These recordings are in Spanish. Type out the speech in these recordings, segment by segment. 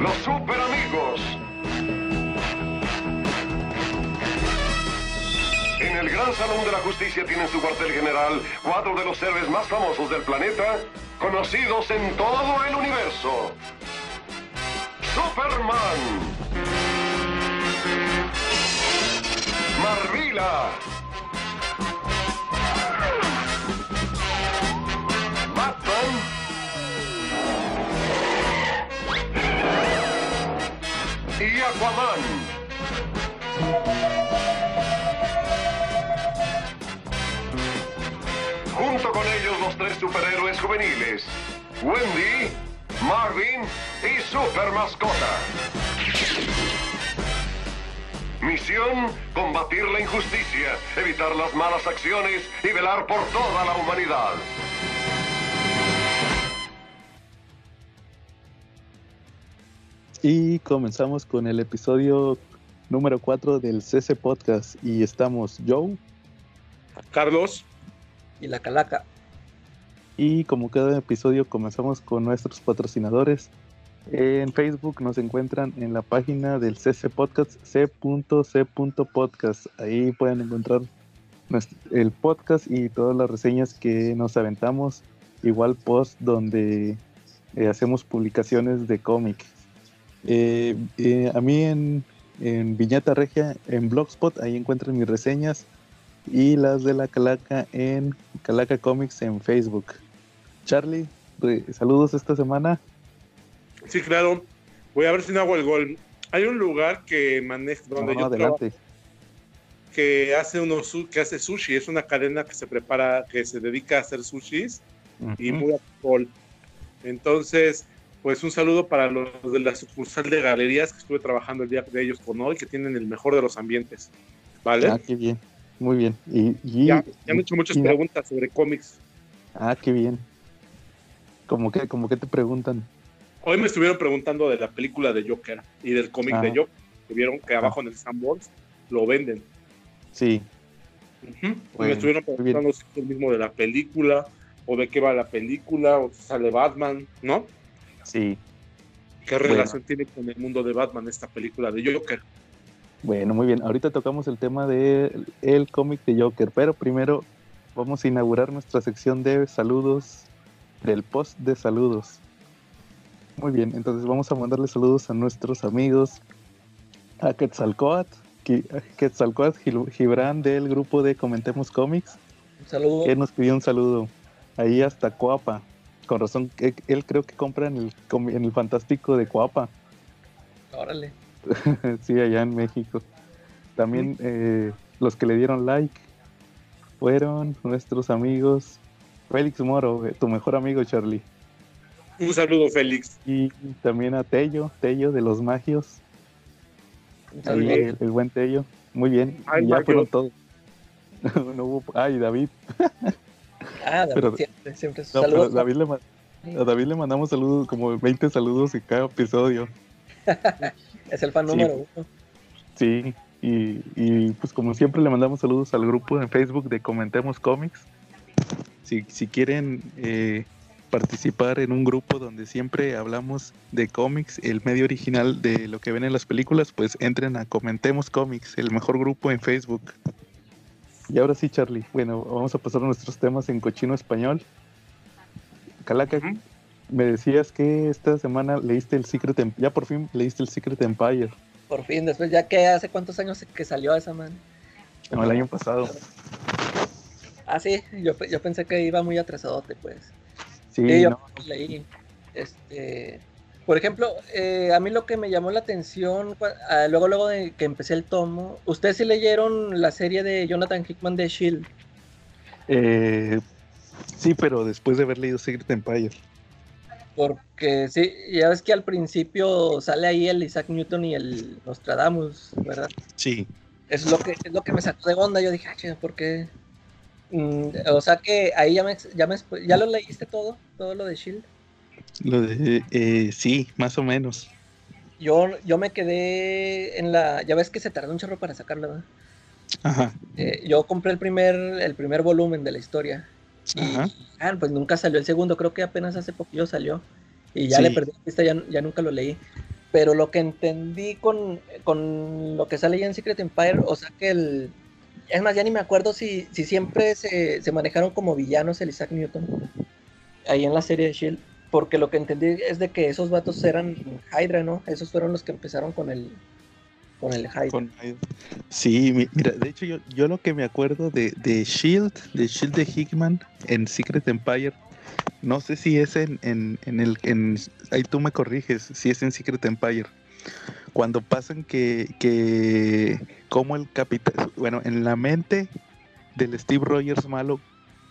los super amigos. En el Gran Salón de la Justicia tienen su cuartel general cuatro de los héroes más famosos del planeta, conocidos en todo el universo. Superman. Marvila. Y Aquaman. Junto con ellos los tres superhéroes juveniles, Wendy, Marvin y Super Mascota. Misión, combatir la injusticia, evitar las malas acciones y velar por toda la humanidad. Y comenzamos con el episodio número 4 del CC Podcast. Y estamos Joe. Carlos. Y la Calaca. Y como cada episodio comenzamos con nuestros patrocinadores. En Facebook nos encuentran en la página del CC Podcast, c.c.podcast. Ahí pueden encontrar el podcast y todas las reseñas que nos aventamos. Igual post donde eh, hacemos publicaciones de cómic. Eh, eh, a mí en, en Viñata Regia, en Blogspot, ahí encuentran mis reseñas y las de la Calaca en Calaca Comics en Facebook. Charlie, saludos esta semana. Sí, claro. Voy a ver si no hago el gol. Hay un lugar que maneja donde No, yo adelante. trabajo, que hace unos que hace sushi, es una cadena que se prepara, que se dedica a hacer sushis y Ujú. muy alcohol. Entonces, pues un saludo para los de la sucursal de galerías que estuve trabajando el día de ellos con hoy, que tienen el mejor de los ambientes. ¿Vale? Ah, qué bien. Muy bien. Y, y- ya, ya han hecho muchas y- preguntas sobre cómics. Ah, qué bien. Como que, como que te preguntan. Hoy me estuvieron preguntando de la película de Joker y del cómic Ah. de Joker. Que vieron que abajo en el Sanborns lo venden. Sí, Bueno, me estuvieron preguntando si es el mismo de la película, o de qué va la película, o si sale Batman, ¿no? Sí. ¿Qué Bueno. relación tiene con el mundo de Batman esta película de Joker? Bueno, muy bien. Ahorita tocamos el tema del el cómic de Joker, pero primero vamos a inaugurar nuestra sección de saludos, del post de saludos. Muy bien, entonces vamos a mandarle saludos a nuestros amigos, a Quetzalcoatl, Quetzalcoatl Gibran del grupo de Comentemos Comics, Un saludo. que nos pidió un saludo ahí hasta Coapa. Con razón, él, él creo que compra en el, en el Fantástico de Coapa. Órale. sí, allá en México. También eh, los que le dieron like fueron nuestros amigos Félix Moro, eh, tu mejor amigo Charlie. Un saludo, Félix. Y también a Tello, Tello de los Magios. Un Ahí, saludo. el, el buen Tello. Muy bien. Ay, y ya fueron todos. no hubo. Ay, David. Ah, David, pero- siempre, siempre. No, pero saludos. David le a David le mandamos saludos, como 20 saludos en cada episodio. Es el fan Sí. número uno. Sí, y, y, pues como siempre le mandamos saludos al grupo en Facebook de Comentemos Comics. Si, si quieren eh, participar en un grupo donde siempre hablamos de cómics, el medio original de lo que ven en las películas, pues entren a Comentemos Comics, el mejor grupo en Facebook. Y ahora sí, Charlie, bueno, vamos a pasar a nuestros temas en cochino español. Calaca, me decías que esta semana leíste el Secret Em- ya por fin leíste el Secret Empire. Por fin, después, ya que hace cuántos años que salió esa man. No, el año pasado. Ah, sí, yo, yo pensé que iba muy atrasadote, pues. Sí, Sí, yo no, leí. Este, por ejemplo, eh, a mí lo que me llamó la atención, ah, luego, luego de que empecé el tomo, ¿ustedes sí leyeron la serie de Jonathan Hickman de Shield? eh, sí, pero después de haber leído Secret Empire. Porque sí, ya ves que al principio sale ahí el Isaac Newton y el Nostradamus, ¿verdad? Sí. Es lo que, es lo que me sacó de onda. Yo dije, ah, ¿por qué? Mm, o sea que ahí ya me, ya me ya lo leíste todo, todo lo de Shield. Lo de, eh, sí, más o menos. Yo, yo me quedé en la, ya ves que se tardó un chorro para sacarlo, ¿verdad? Ajá. Eh, yo compré el primer, el primer volumen de la historia. Y Ajá. ah, pues nunca salió el segundo, creo que apenas hace poquillo salió. Y ya Sí. le perdí la pista, ya, ya nunca lo leí. pero lo que entendí con, con lo que sale ya en Secret Empire, o sea que el... Es más, ya ni me acuerdo si, si siempre se, se manejaron como villanos el Isaac Newton, ahí en la serie de Shield, porque lo que entendí es de que esos vatos eran Hydra, ¿no? Esos fueron los que empezaron con el, con el Hydra. Sí, mi- mira, de hecho yo, yo lo que me acuerdo de, de Shield, de Shield de Hickman en Secret Empire, no sé si es en, en, en el, en, ahí tú me corriges, si es en Secret Empire, cuando pasan que, que como el capitán, bueno, en la mente del Steve Rogers malo,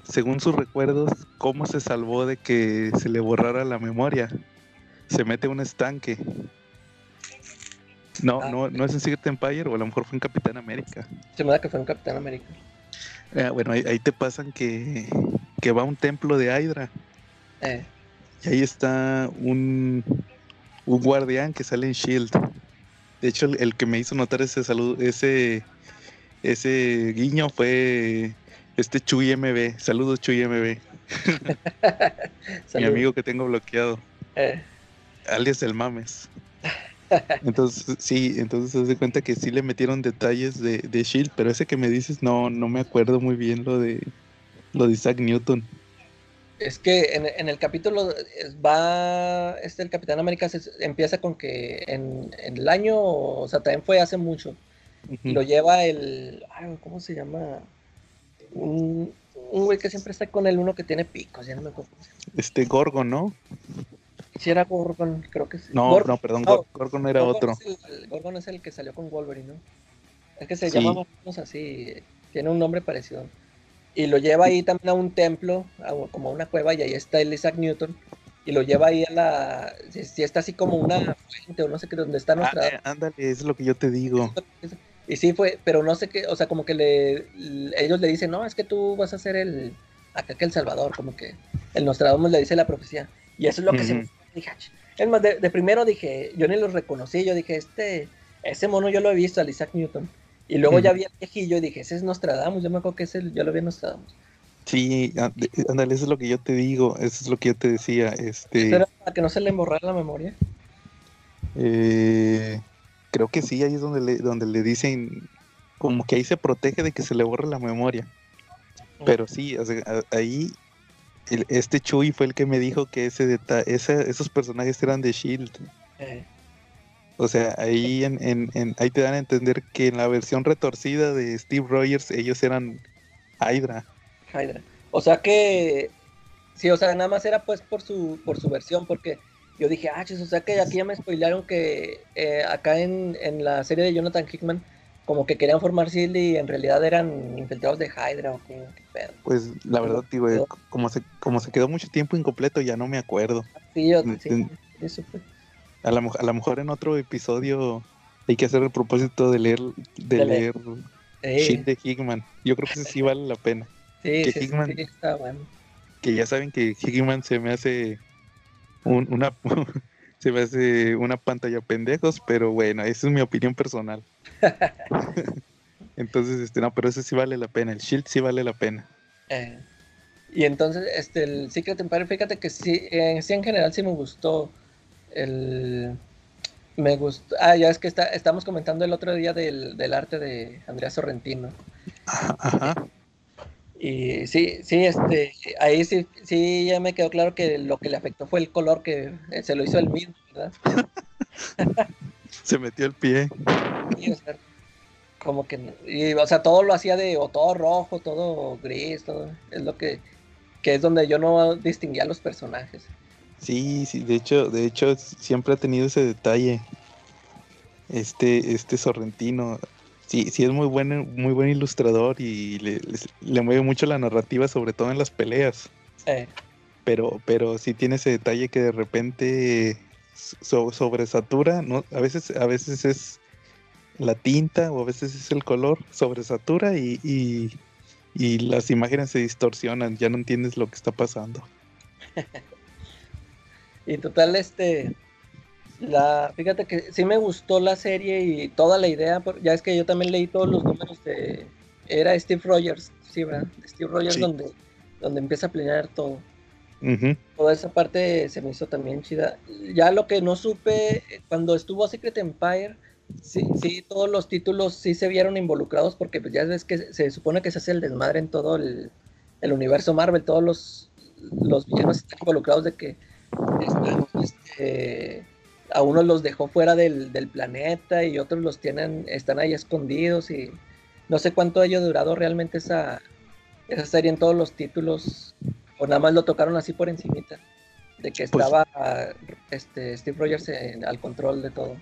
según sus recuerdos, cómo se salvó de que se le borrara la memoria, se mete a un estanque. No, Ah, no, no es en Secret Empire o a lo mejor fue en Capitán América. Se me da que fue un Capitán América. Eh, bueno, ahí, ahí te pasan que, que va a un templo de Hydra Eh, y ahí está un, un guardián que sale en Shield. De hecho, el, el que me hizo notar ese saludo, ese, ese guiño fue este Chuy MB. Saludos Chuy MB, mi amigo que tengo bloqueado, Eh, alias el Mames. Entonces, sí, entonces se cuenta que sí le metieron detalles de, de Shield, pero ese que me dices no, no me acuerdo muy bien lo de lo de Isaac Newton. Es que en, en el capítulo va, este, el Capitán América se- empieza con que en, en el año, o sea, también fue hace mucho, Ujú. lo lleva el, ay, ¿cómo se llama? Un, un güey que siempre está con el uno que tiene picos, ya no me acuerdo. Este Gorgon, ¿no? Si era Gorgon, creo que sí. No, no, perdón, no, Gor- Gorgon era Gorgon otro. es el- Gorgon es el que salió con Wolverine, ¿no? Es que se Sí. llama más así, tiene un nombre parecido. Y lo lleva ahí también a un templo, a como a una cueva, y ahí está el Isaac Newton. Y lo lleva ahí a la. Si, si está así como una fuente o no sé qué, donde está Ah, nuestra. eh, ándale, es lo que yo te digo. Y sí fue, pero no sé qué, o sea, como que le, ellos le dicen, no, es que tú vas a ser el, acá que el Salvador, como que el Nostradamus le dice la profecía. Y eso es lo que se me dije, "Ah, ch-". Es más, de, de primero dije, yo ni los reconocí, yo dije, este, ese mono yo lo he visto, al Isaac Newton. Y luego ya vi al viejillo y dije, ese es Nostradamus, yo me acuerdo que ese, yo lo vi en Nostradamus. Sí, de- ándale, eso es lo que yo te digo, eso es lo que yo te decía. Este, Pero para que no se le emborrara la memoria. eh, creo que sí, ahí es donde le, donde le dicen, como que ahí se protege de que se le borre la memoria. Pero sí, o sea, ahí el- este Chuy fue el que me dijo que ese deta- ese- esos personajes eran de Shield. Eh, O sea, ahí en, en- en- ahí te dan a entender que en la versión retorcida de Steve Rogers ellos eran Hydra. Hydra. O sea que, sí, o sea, nada más era pues por su, por su versión, porque yo dije, ah, chis, o sea que aquí ya me spoilearon que eh, acá en, en la serie de Jonathan Hickman, como que querían formar S.H.I.E.L.D. y en realidad eran infiltrados de Hydra o qué, qué pedo. Pues la verdad, digo, eh, como se, como se quedó mucho tiempo incompleto, ya no me acuerdo. Sí, yo, Mm, sí, eso fue. A lo, mo- a lo mejor en otro episodio hay que hacer el propósito de leer, de De leer leer. Shit Sí, de Hickman. Yo creo que ese sí vale la pena. sí, que sí, sí, Hickman- sí, está bueno. Que ya saben que Hickman se me hace un- una se me hace una pantalla pendejos, pero bueno, esa es mi opinión personal. Entonces, este, no, pero ese sí vale la pena. El Shield sí vale la pena. Eh, y entonces, este, el Secret Empire, fíjate que sí, en, sí en general sí me gustó. El, me gustó. Ah, ya es que está, estamos comentando el otro día del, del arte de Andrea Sorrentino. Ajá, ajá. Y sí, sí, este, ahí sí, sí ya me quedó claro que lo que le afectó fue el color que eh, se lo hizo el mismo, ¿verdad? Se metió el pie. Sí, o sea, como que, y, o sea, todo lo hacía de, o todo rojo, todo gris, todo, es lo que, que es donde yo no distinguía a los personajes. Sí, sí, de hecho, de hecho, siempre ha tenido ese detalle. Este, este Sorrentino. Sí, sí es muy buen, muy buen ilustrador y le, le mueve mucho la narrativa, sobre todo en las peleas. Eh, Pero, pero sí tiene ese detalle que de repente so- sobresatura, ¿no? A veces, a veces es la tinta o a veces es el color, sobresatura y, y, y las imágenes se distorsionan, ya no entiendes lo que está pasando. Y total, este, la, fíjate que sí me gustó la serie y toda la idea, ya es que yo también leí todos los números de, era Steve Rogers, sí, ¿verdad? Steve Rogers Sí. donde, donde empieza a planear todo. Toda esa parte se me hizo también chida. Ya lo que no supe, cuando estuvo Secret Empire, sí, sí, todos los títulos sí se vieron involucrados porque pues ya ves que se, se supone que se hace el desmadre en todo el, el universo Marvel, todos los, los villanos están involucrados de que están, este, a unos los dejó fuera del, del planeta y otros los tienen, están ahí escondidos y no sé cuánto haya durado realmente esa, esa serie en todos los títulos o nada más lo tocaron así por encimita de que Pues- estaba este, Steve Rogers en- al control de todo.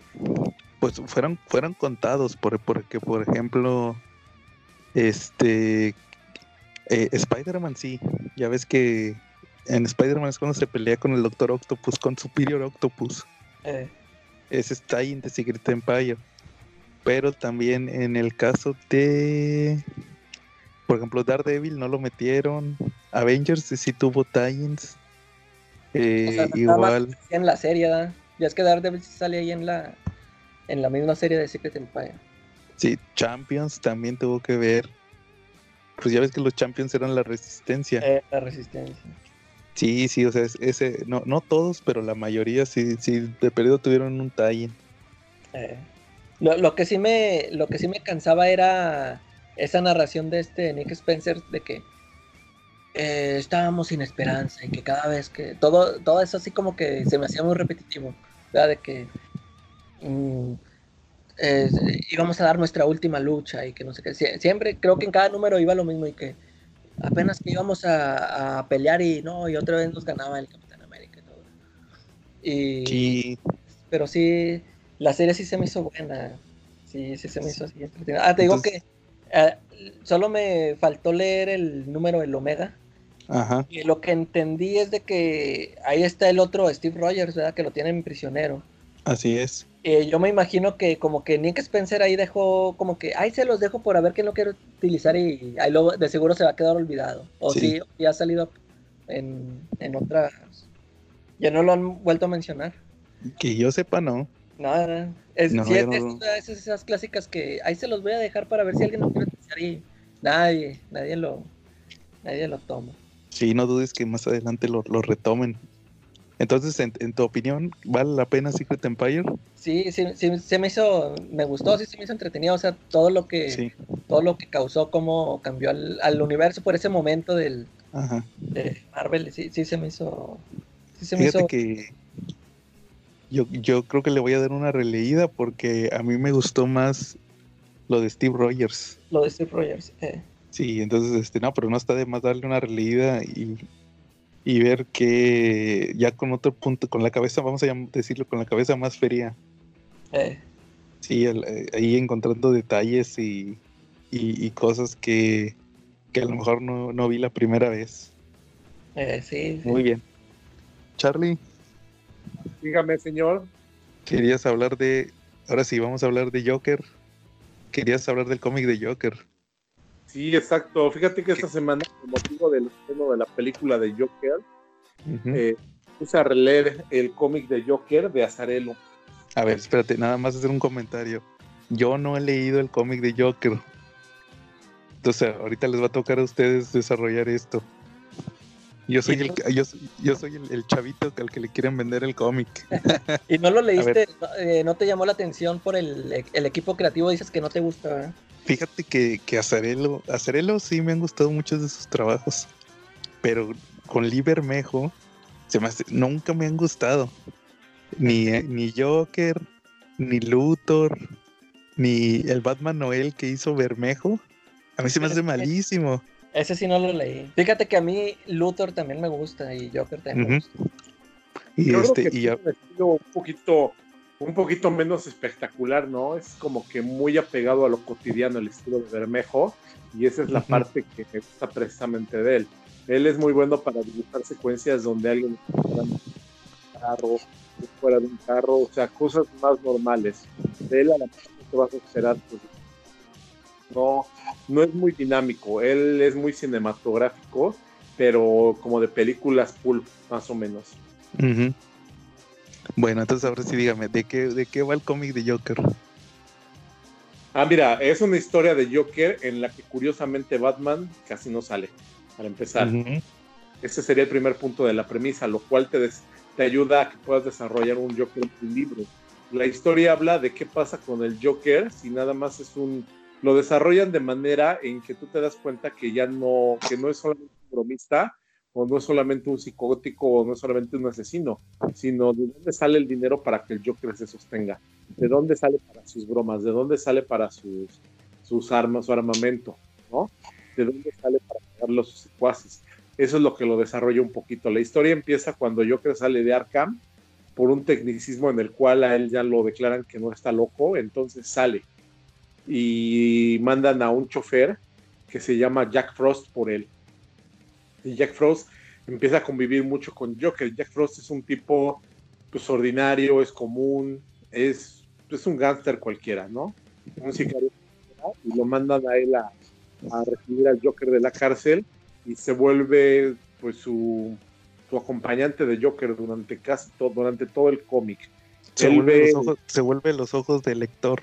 Pues fueron, fueron contados, por, porque por ejemplo, este eh, Spider-Man sí, ya ves que en Spider-Man es cuando se pelea con el Doctor Octopus, con Superior Octopus. Eh, Ese está ahí en The Secret Empire. Pero también en el caso de, por ejemplo, Daredevil no lo metieron. Avengers sí tuvo tie-ins. Eh, O sea, igual, en la serie, ¿verdad? Ya es que Daredevil sí sale ahí en la, en la misma serie de Secret Empire. sí, Champions también tuvo que ver. Pues ya ves que los Champions eran la resistencia. Eh, la resistencia. Sí, sí, o sea, es- ese, no, no todos, pero la mayoría sí, sí, de periodo tuvieron un tie-in. Eh, Lo, lo que sí me, lo que sí me cansaba era esa narración de este Nick Spencer de que eh, estábamos sin esperanza y que cada vez que todo, todo eso así como que se me hacía muy repetitivo, ¿verdad? De que mm, íbamos a dar nuestra última lucha y que no sé qué. Sie- Siempre creo que en cada número iba lo mismo y que apenas que íbamos a, a pelear y no, y otra vez nos ganaba el Capitán América y todo. Y, Sí, pero sí, la serie sí se me hizo buena. Sí, sí se me hizo así entretenida. Ah, te digo que eh, solo me faltó leer el número del Omega. ajá, Y lo que entendí es de que ahí está el otro Steve Rogers, ¿verdad? Que lo tienen prisionero. así es. Eh, yo me imagino que como que Nick Spencer ahí dejó como que, ahí se los dejo por a ver quién lo quiere utilizar y ahí luego de seguro se va a quedar olvidado. O Sí. sí, ya ha salido en, en otras... Ya no lo han vuelto a mencionar. Que yo sepa, no. No, no, es, No, sí, ya es- no- es- es esas clásicas que ahí se los voy a dejar para ver si alguien lo quiere utilizar y nadie, nadie lo, nadie lo toma. Sí, no dudes que más adelante lo, lo retomen. Entonces, en, en tu opinión, ¿vale la pena Secret Empire? Sí, sí, sí, se me hizo, me gustó, sí se me hizo entretenido, o sea, todo lo que, Sí, todo lo que causó, cómo cambió al, al universo por ese momento del, ajá. de Marvel, sí, sí se me hizo, sí se me Fíjate hizo, que yo, yo creo que le voy a dar una releída porque a mí me gustó más lo de Steve Rogers. lo de Steve Rogers, eh, Sí, entonces, este, no, pero no está de más darle una releída y, y ver que ya con otro punto, con la cabeza, vamos a decirlo, con la cabeza más fría. eh, Sí, el- eh, ahí encontrando detalles y, y- y cosas que, que a lo mejor no, no vi la primera vez. eh, sí, sí. Muy bien. Charlie, Dígame, señor. querías hablar de. Ahora sí, vamos a hablar de Joker. Querías hablar del cómic de Joker. Sí, exacto. Fíjate que esta semana, con motivo del estreno de la película de Joker, eh, puse a releer el cómic de Joker de Azarelo. A ver, espérate, nada más hacer un comentario. Yo no he leído el cómic de Joker. Entonces, ahorita les va a tocar a ustedes desarrollar esto. Yo soy el, yo, yo soy el, el chavito al que le quieren vender el cómic. Y no lo leíste, no, eh, no te llamó la atención por el, el equipo creativo, dices que no te gusta, ¿verdad? Fíjate que, que Azarelo, Azarelo sí me han gustado muchos de sus trabajos, pero con Lee Bermejo se me hace- nunca me han gustado. Ni, eh, ni Joker, ni Luthor, ni el Batman Noel que hizo Bermejo. A mí se me hace malísimo. Ese sí no lo leí. Fíjate que a mí Luthor también me gusta y Joker también me Ujú. gusta. Y Yo creo este, que y un poquito, un poquito menos espectacular, ¿no? Es como que muy apegado a lo cotidiano, el estilo de Bermejo, y esa es la parte que me gusta precisamente de él. Él es muy bueno para dibujar secuencias donde alguien está fuera de un carro, fuera de un carro, o sea, cosas más normales. De él a la mejor no te vas a esperar, pues, no, no es muy dinámico, él es muy cinematográfico, pero como de películas pulp, más o menos. Bueno, entonces ahora sí dígame, ¿de qué, de qué va el cómic de Joker? Ah, mira, es una historia de Joker en la que curiosamente Batman casi no sale, para empezar. Ujú. Ese sería el primer punto de la premisa, lo cual te, te ayuda a que puedas desarrollar un Joker en tu libro. La historia habla de qué pasa con el Joker si nada más es un... Lo desarrollan de manera en que tú te das cuenta que ya no, que no es solamente un bromista, o no es solamente un psicótico, o no es solamente un asesino, sino de dónde sale el dinero para que el Joker se sostenga, de dónde sale para sus bromas, de dónde sale para sus, sus armas, su armamento, ¿no? De dónde sale para pagarlo a sus secuaces. Eso es lo que lo desarrolla un poquito. La historia empieza cuando Joker sale de Arkham por un tecnicismo en el cual a él ya lo declaran que no está loco, entonces sale y mandan a un chofer que se llama Jack Frost por él. Y Jack Frost empieza a convivir mucho con Joker. Jack Frost es un tipo pues ordinario, es común, es, es un gángster cualquiera, ¿no? Un sicario y lo mandan a él a, a recibir al Joker de la cárcel y se vuelve pues su, su acompañante de Joker durante casi todo, durante todo el cómic. Se, vuelve los ojos, se vuelve los ojos del lector.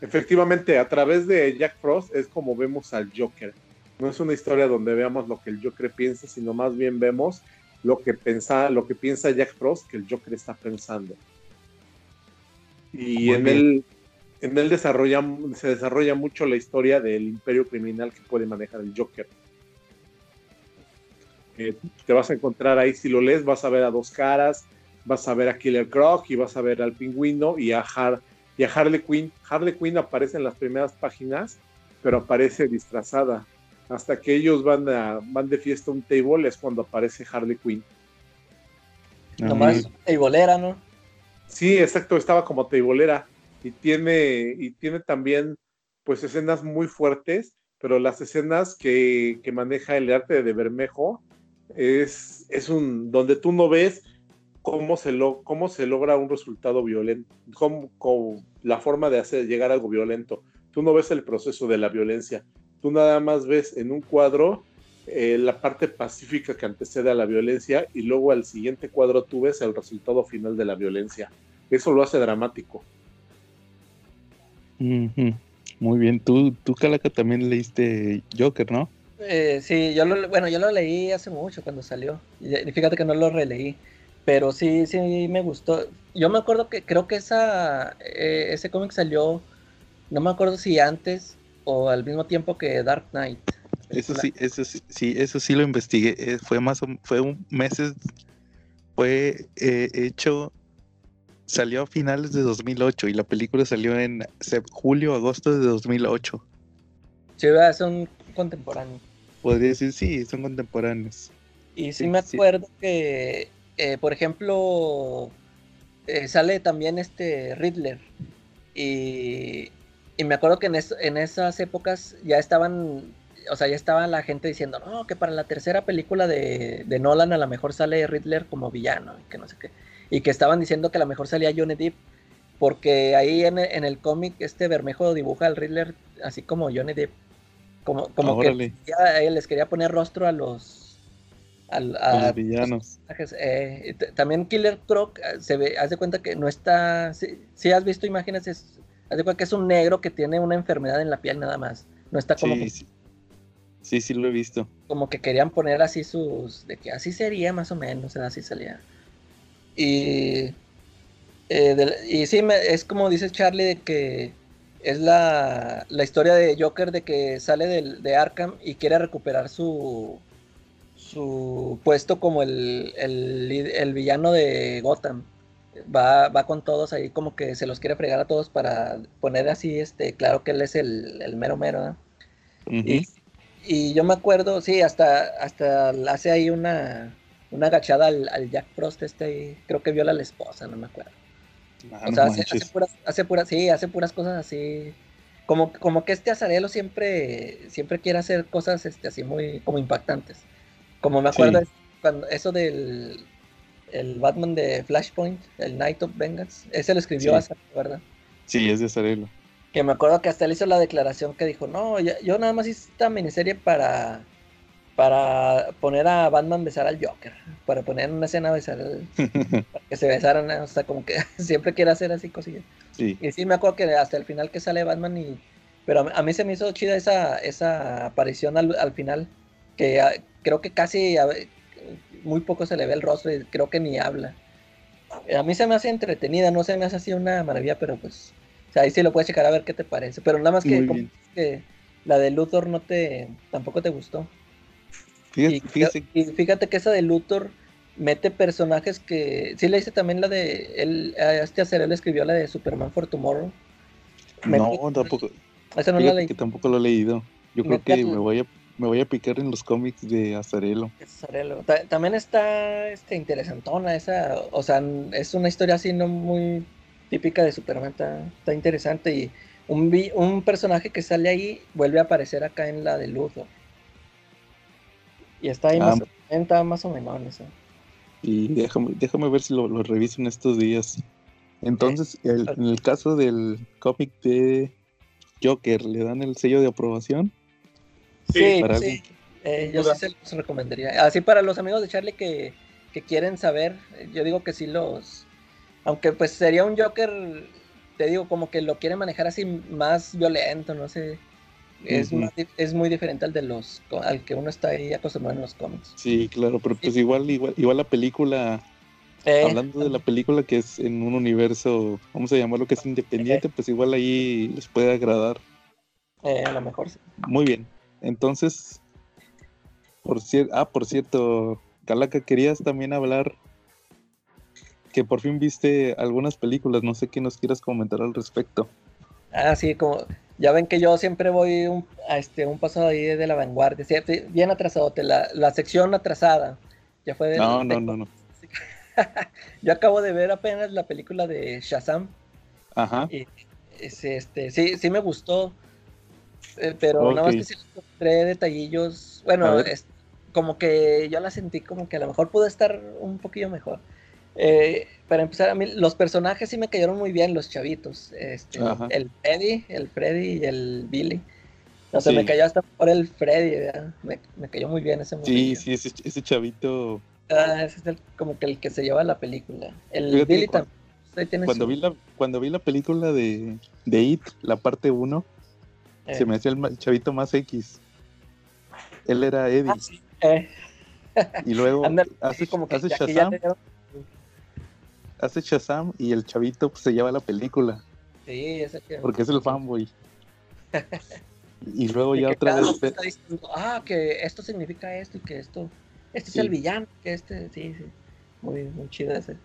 Efectivamente, a través de Jack Frost es como vemos al Joker. No es una historia donde veamos lo que el Joker piensa, sino más bien vemos lo que, pensa, lo que piensa Jack Frost que el Joker está pensando. Y en él, en él desarrolla, se desarrolla mucho la historia del imperio criminal que puede manejar el Joker. Eh, te vas a encontrar ahí, si lo lees, vas a ver a dos caras, vas a ver a Killer Croc y vas a ver al pingüino y a, y a Harley Quinn. Harley Quinn aparece en las primeras páginas, pero aparece disfrazada. Hasta que ellos van, a, van de fiesta a un table es cuando aparece Harley Quinn. Nomás tableera, ¿no? Sí, exacto, estaba como teibolera y tiene, y tiene también pues escenas muy fuertes, pero las escenas que, que maneja el arte de Bermejo es, es un donde tú no ves cómo se, lo, cómo se logra un resultado violento, cómo, la forma de hacer llegar a algo violento. Tú no ves el proceso de la violencia, tú nada más ves en un cuadro eh, la parte pacífica que antecede a la violencia y luego al siguiente cuadro tú ves el resultado final de la violencia. Eso lo hace dramático. Muy bien, tú, tú Calaca también leíste Joker, ¿no? Eh, sí, yo lo, bueno, yo lo leí hace mucho cuando salió. Y fíjate que no lo releí. Pero sí, sí me gustó. Yo me acuerdo que creo que esa, eh, ese cómic salió, no me acuerdo si antes o al mismo tiempo que Dark Knight. Eso sí, eso sí, sí, eso sí lo investigué. Eh, fue más, fue un meses, fue eh, hecho, salió a finales de 2008 y la película salió en julio, agosto de 2008. Sí, son contemporáneos. Podría decir, sí, son contemporáneos. Y sí, me acuerdo que, eh, por ejemplo, sale también este Riddler. Y, y me acuerdo que en, en esas épocas ya estaban o sea, ya estaba la gente diciendo, no, que para la tercera película de, Nolan a lo mejor sale Riddler como villano, y que no sé qué. Y que estaban diciendo que a lo mejor salía Johnny Depp, porque ahí en, el cómic este Bermejo dibuja al Riddler así como Johnny Depp. Como, como que ya, él les quería poner rostro a los, a, los villanos. Eh, también Killer Croc eh, se ve, haz de cuenta que no está, si, has visto imágenes, es, de cuenta que es un negro que tiene una enfermedad en la piel nada más. No está como Sí, sí lo he visto. Como que querían poner así sus. de que así sería más o menos, así salía. Y. Eh, y sí, es como dice Charlie, de que es la, la historia de Joker de que sale de, Arkham y quiere recuperar su, su puesto como el, el, villano de Gotham. Va, va, con todos ahí como que se los quiere fregar a todos para poner así, este, claro que él es el, mero mero. y, y yo me acuerdo, sí, hasta, hasta hace ahí una, una agachada al, Jack Frost, este, creo que viola a la esposa, no me acuerdo. Ah, o sea, hace, puras, hace, puras, sí, hace puras cosas así. Como, como que este azarelo siempre, siempre quiere hacer cosas este, así muy como impactantes. Como me acuerdo cuando eso del el Batman de Flashpoint, el Night of Vengeance, ese lo escribió sí. ¿verdad? Sí, es de Azarelo. Que me acuerdo que hasta él hizo la declaración que dijo, no, yo, nada más hice esta miniserie para, para poner a Batman besar al Joker, para poner en una escena besar al, para que se besaran, o sea, como que siempre quiere hacer así cosillas. Sí. Y sí, me acuerdo que hasta el final que sale Batman y... Pero a, mí se me hizo chida esa, esa aparición al, final, que ah, creo que casi a muy poco se le ve el rostro y creo que ni habla. A mí se me hace entretenida, no se me hace así una maravilla, pero pues, o sea, ahí sí lo puedes checar a ver qué te parece. Pero nada más que, como la de Luthor no te, tampoco te gustó. Fíjate, Y, fíjese, y fíjate que esa de Luthor mete personajes que. Sí, le hice también la de. Él, este Acerel escribió la de Superman for Tomorrow. no, tampoco, Esa no la fíjate leí. que tampoco lo he leído. Yo creo Mete que al- me voy a, me voy a picar en los cómics de Azarelo. Azarelo. Ta- También está este, interesantona esa. O sea, es una historia así no muy típica de Superman. Está, está interesante. Y un, vi- un personaje que sale ahí vuelve a aparecer acá en la de Luthor. Y está ahí Ah. más, está más o menos esa. Y déjame, déjame ver si lo, lo reviso en estos días. Entonces, el- en el caso del cómic de Joker, ¿le dan el sello de aprobación? Sí, sí. Eh, yo sí se los recomendaría. Así para los amigos de Charlie que, que quieren saber, eh, yo digo que sí los... Aunque pues sería un Joker, te digo, como que lo quieren manejar así más violento, no sé. Es, más es muy diferente al de los al que uno está ahí acostumbrado en los cómics. Sí, claro, pero pues igual, igual, igual la película, Eh, hablando de la película que es en un universo, vamos a llamarlo que es independiente, pues igual ahí les puede agradar. eh, a lo mejor sí. Muy bien. Entonces, por cierto, ah, por cierto, Calaca, querías también hablar que por fin viste algunas películas, no sé qué nos quieras comentar al respecto. Ah, sí, como ya ven que yo siempre voy un, a este, un paso ahí de la vanguardia, sí, bien atrasado, la, la sección atrasada. Ya fue del- No, de- no, no, no. Yo acabo de ver apenas la película de Shazam. Ajá. Y es, este, sí, sí me gustó. Eh, pero nada más que sí encontré detallillos. Bueno, es, como que yo la sentí como que a lo mejor pudo estar un poquillo mejor. Eh, para empezar, a mí los personajes sí me cayeron muy bien, los chavitos. Este, el Freddy, el Freddy y el Billy. No sé, Sí. me cayó hasta por el Freddy, me, me cayó muy bien ese Sí, morrillo. sí, ese, ese chavito. Ah, ese es el- como que el que se lleva la película. El Fíjate Billy que cuan- también. Cuando su- vi la, cuando vi la película de, de It, la parte 1, eh, se me hacía el, chavito más X. Él era Eddie. ah, sí, eh, Y luego hace, como que hace ya- que ya Shazam, hace Shazam y el chavito pues, se lleva la película, Sí, ese que. porque es el fanboy. Y luego y ya otra vez... está diciendo, ah, que esto significa esto y que esto. Este Sí. es el villano, que este, sí, sí. Muy, muy chido ese.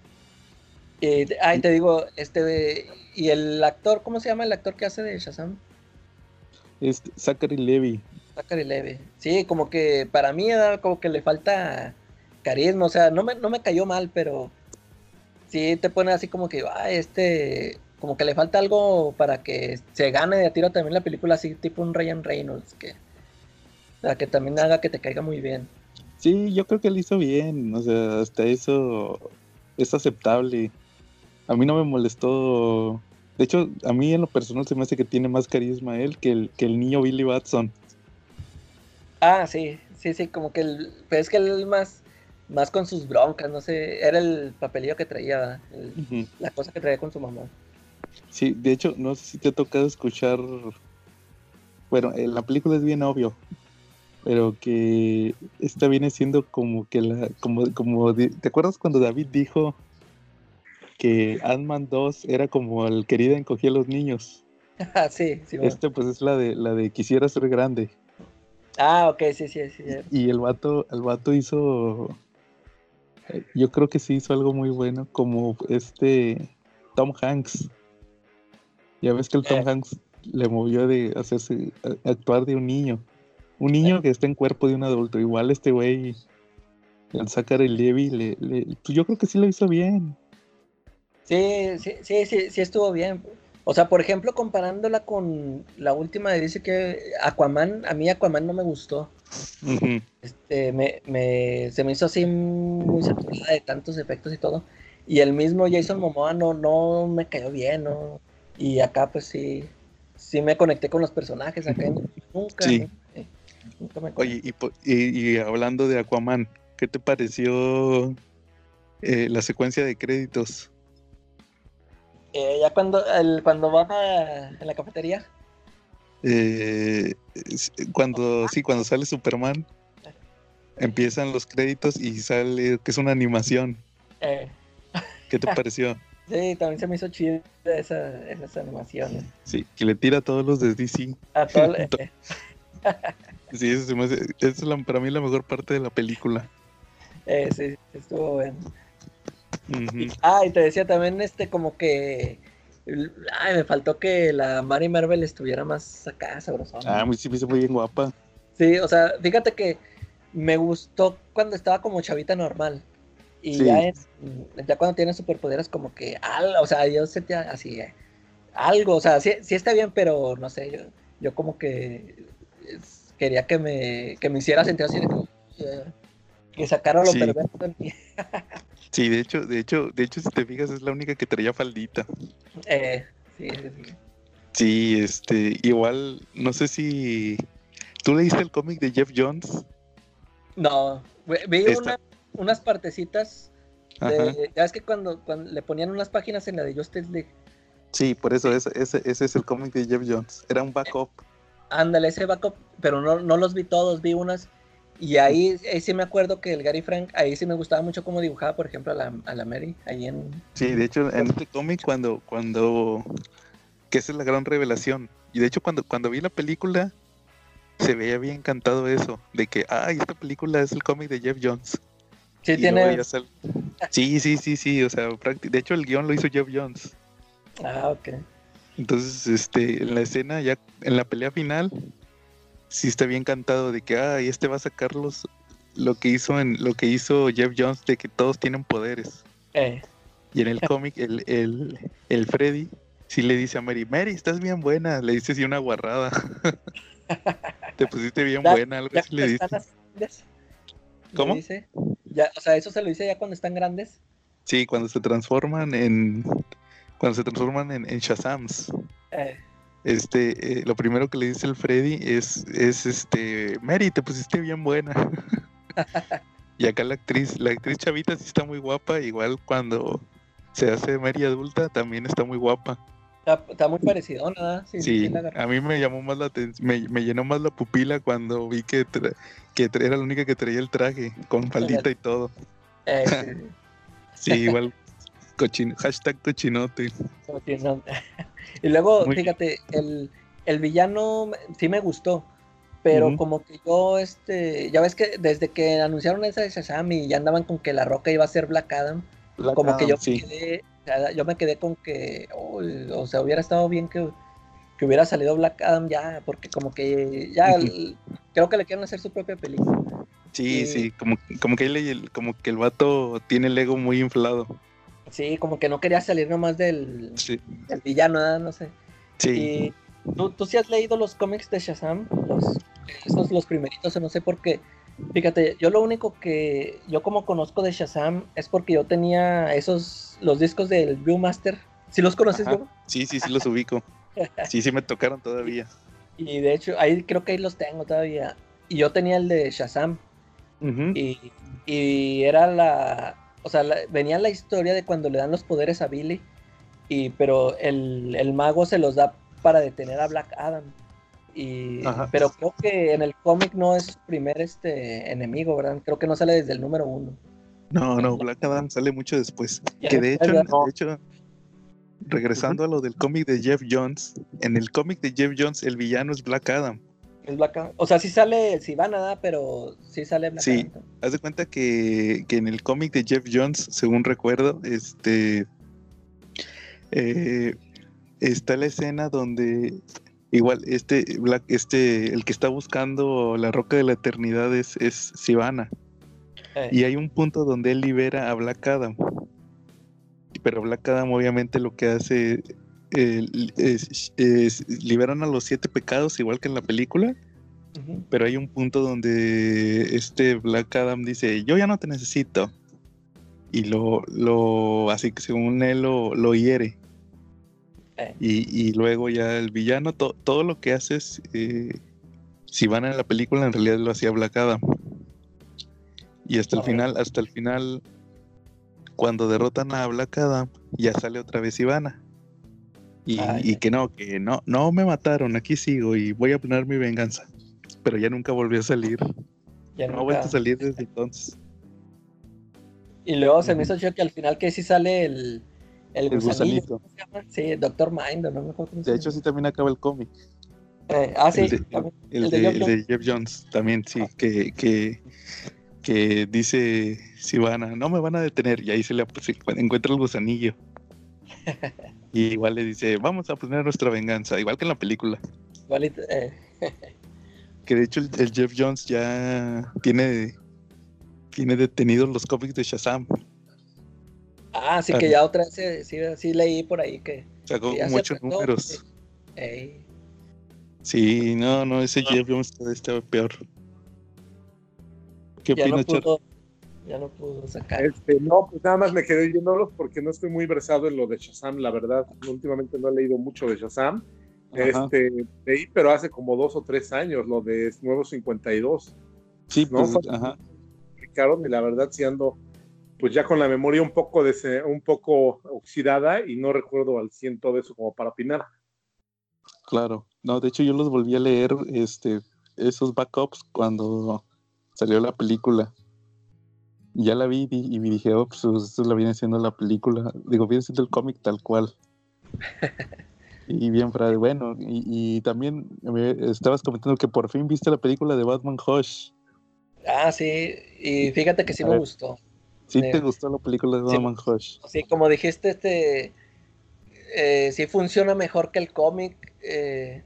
Y, ay, te digo, este, de- y el actor, ¿cómo se llama el actor que hace de Shazam? Este, Zachary Levy. Zachary Levy. Sí, como que para mí era como que le falta carisma, o sea, no me, no me cayó mal, pero sí te pone así como que, ah, este, como que le falta algo para que se gane de tiro también la película, así tipo un Ryan Reynolds, que, que también haga que te caiga muy bien. Sí, yo creo que lo hizo bien, o sea, hasta eso es aceptable. A mí no me molestó. De hecho, a mí en lo personal se me hace que tiene más carisma él que el, que el niño Billy Batson. Ah, sí, sí, sí, como que el, pero es que él más, más con sus broncas, no sé, era el papelillo que traía. El- Ujú. la cosa que traía con su mamá. Sí, de hecho, no sé si te ha tocado escuchar. Bueno, en la película es bien obvio, pero que esta viene siendo como que la. Como, como ¿Te acuerdas cuando David dijo que Ant-Man 2 era como el querido encogía a los niños? Ah, sí, sí. bueno. Este, pues es la de la de quisiera ser grande. Ah, ok, sí, sí, sí. Y el vato, el vato hizo. eh, Yo creo que sí hizo algo muy bueno, como este Tom Hanks. Ya ves que el Tom Eh. Hanks le movió de hacerse a- actuar de un niño. Un niño Eh. que está en cuerpo de un adulto. Igual este güey, el Zachary Levy, le, le- pues yo creo que sí lo hizo bien. Sí, sí, sí, sí, sí estuvo bien. O sea, por ejemplo, comparándola con la última de dice que Aquaman, a mí Aquaman no me gustó. Este, me, me, se me hizo así muy saturada de tantos efectos y todo. Y el mismo Jason Momoa no, no me cayó bien, ¿no? Y acá pues sí, sí me conecté con los personajes, acá nunca, Sí. eh, nunca me Oye, y, y- y hablando de Aquaman, ¿qué te pareció eh, la secuencia de créditos? Eh, ya cuando, el, cuando baja en la cafetería, Eh, cuando sí, cuando sale Superman. empiezan los créditos y sale que es una animación. Eh, ¿Qué te pareció? sí, también se me hizo chida esa, esas animaciones. Sí, que le tira a todos los de DC. A todo, eh, Sí, eso se me hace- esa es la- para mí la mejor parte de la película. eh, sí, estuvo bueno. Ah, y te decía también, este, como que. Ay, me faltó que la Mary Marvel estuviera más acá, sabrosona. Ah, muy, sí, se fue bien guapa. Sí, o sea, fíjate que me gustó cuando estaba como chavita normal. Y Sí. ya, en- ya cuando tiene superpoderes, como que, al- o sea, yo sentía así, eh, algo, o sea, sí, sí está bien, pero no sé, yo, yo como que es- quería que me, que me hiciera sentir así, de que, eh, que sacara lo Sí. perverso en mí. Sí, de hecho, de hecho, de hecho, si te fijas, es la única que traía faldita. Eh, sí, sí, sí. Sí, este, igual, no sé si. ¿Tú leíste el cómic de Jeff Jones? No, vi una- unas partecitas de, ya es que cuando, cuando le ponían unas páginas en la de Justice League, Sí, por eso, ese, ese, ese es el cómic de Jeff Jones. Era un backup. Ándale, ese backup, pero no, no los vi todos, vi unas. Y ahí, ahí sí me acuerdo que el Gary Frank, ahí sí me gustaba mucho cómo dibujaba, por ejemplo, a la, a la Mary, ahí en... Sí, de hecho, en este cómic, cuando, cuando. que esa es la gran revelación. Y de hecho, cuando, cuando vi la película, se veía bien encantado eso. De que, ay, esta película es el cómic de Jeff Jones. Sí, Y tiene... sal- Sí, sí, sí, sí. O sea, prácti- de hecho, el guion lo hizo Jeff Jones. Ah, ok. Entonces, este, en la escena, ya en la pelea final, sí está bien cantado de que, ay, este va a sacar los, lo que hizo en, lo que hizo Jeff Jones de que todos tienen poderes. Eh, Y en el cómic, el, el, el Freddy sí le dice a Mary, Mary, estás bien buena. Le dice así una guarrada. Te pusiste bien buena, algo así le dice. ¿Cómo? dice. Ya, o sea, eso se lo dice ya cuando están grandes. Sí, cuando se transforman en, cuando se transforman en, en Shazams. Eh, Este, eh, lo primero que le dice el Freddy es, es este, Mary, te pusiste bien buena. y acá la actriz, la actriz chavita sí está muy guapa, igual cuando se hace Mary adulta también está muy guapa. está, está muy parecido, ¿no? Sí, a mí me llamó más la atención, me, me llenó más la pupila cuando vi que, tra- que tra- era la única que traía el traje, con faldita y todo. Eh, Sí, igual, cochin, hashtag cochinote. y luego, Muy- fíjate, el, el villano sí me gustó, pero como que yo, este, ya ves que desde que anunciaron esa de Shazam y ya andaban con que La Roca iba a ser Black Adam, Black como que yo sí. me quedé, yo me quedé con que, uy, o sea, hubiera estado bien que, que hubiera salido Black Adam ya, porque como que ya creo que le quieren hacer su propia película. Sí, sí, como, como que como que el vato tiene el ego muy inflado. Sí, como que no quería salir nomás del, Sí, del villano, ¿verdad? no sé. sí. Y ¿tú, tú sí has leído los cómics de Shazam, los, esos los primeritos, o no sé por qué. Fíjate, yo lo único que yo como conozco de Shazam es porque yo tenía esos, los discos del Viewmaster. ¿Sí los conoces, Ajá. Diego? Sí, sí, sí los ubico. Sí, sí me tocaron todavía. Y de hecho, ahí creo que ahí los tengo todavía. Y yo tenía el de Shazam. Y, y era la. O sea, la- venía la historia de cuando le dan los poderes a Billy. Y, pero el, el mago se los da para detener a Black Adam. Y, Ajá. pero creo que en el cómic no es su primer este, enemigo, ¿verdad? Creo que no sale desde el número uno. No, no, Black Adam sale mucho después. Que de hecho, de hecho, regresando a lo del cómic de Jeff Jones, en el cómic de Jeff Jones el villano es Black Adam. Es Black Adam. O sea, sí sale Sivana. Pero sí sale Black Sí. Adam. Haz de cuenta que, que en el cómic de Jeff Jones, según recuerdo, este eh, está la escena donde igual este Black, este, el que está buscando la roca de la eternidad es, es Sivana. Eh, Y hay un punto donde él libera a Black Adam. Pero Black Adam obviamente lo que hace eh, liberan a los siete pecados igual que en la película. Pero hay un punto donde este Black Adam dice, yo ya no te necesito. Y lo, lo así que según él lo, lo hiere. Eh. Y, y luego ya el villano, to- todo lo que hace es, eh, si van en la película, en realidad lo hacía Black Adam. Y hasta el final, hasta el final, cuando derrotan a Black Adam, ya sale otra vez Ivana. Y, Ah, y ya. que no, que no, no me mataron, aquí sigo y voy a planear mi venganza. Pero ya nunca volvió a salir. Ya No ha vuelto a salir desde entonces. Y luego se me hizo chido que al final que sí sale el, el, El gusanillo, gusanito. Sí, Doctor Mind, no me acuerdo cómo se De hecho, sí también acaba el cómic. Eh, ah, sí, el, de, el el de de- Jeff Jones. de Jeff Jones también, sí, que, que, que dice Sivana, no me van a detener, y ahí se le se encuentra el gusanillo. Y igual le dice, vamos a poner nuestra venganza, igual que en la película. Igualito, eh, Que de hecho el, el Jeff Jones ya tiene, tiene detenidos los cómics de Shazam. Ah, sí Ah. que ya otra vez sí, sí, sí leí por ahí que, Sacó que ya se muchos números. sí. Ey, Sí, no, no, ese Jeff Jones está, está peor. ¿Qué ya no opinas, pudo, ya no pudo sacar. Este, no, pues nada más me quedé viéndolos porque no estoy muy versado en lo de Shazam, la verdad. Últimamente no he leído mucho de Shazam. Ajá. Este, leí, pero hace como dos o tres años, lo de Nuevo 52. Sí, no, pues, ajá. Explicaron y la verdad sí ando, pues ya con la memoria un poco, dese- un poco oxidada y no recuerdo al 100 todo eso como para opinar. Claro, no, de hecho yo los volví a leer, este, esos backups cuando salió la película. Ya la vi y, y dije, oh, pues eso la viene siendo la película, digo, viene siendo el cómic tal cual. Y bien, Fred, bueno, y, y también me estabas comentando que por fin viste la película de Batman Hush. Ah, sí, y fíjate que sí A me ver. gustó. ¿Sí te gustó la película de Sí. Batman Hush? Sí, como dijiste, este eh, sí funciona mejor que el cómic. eh,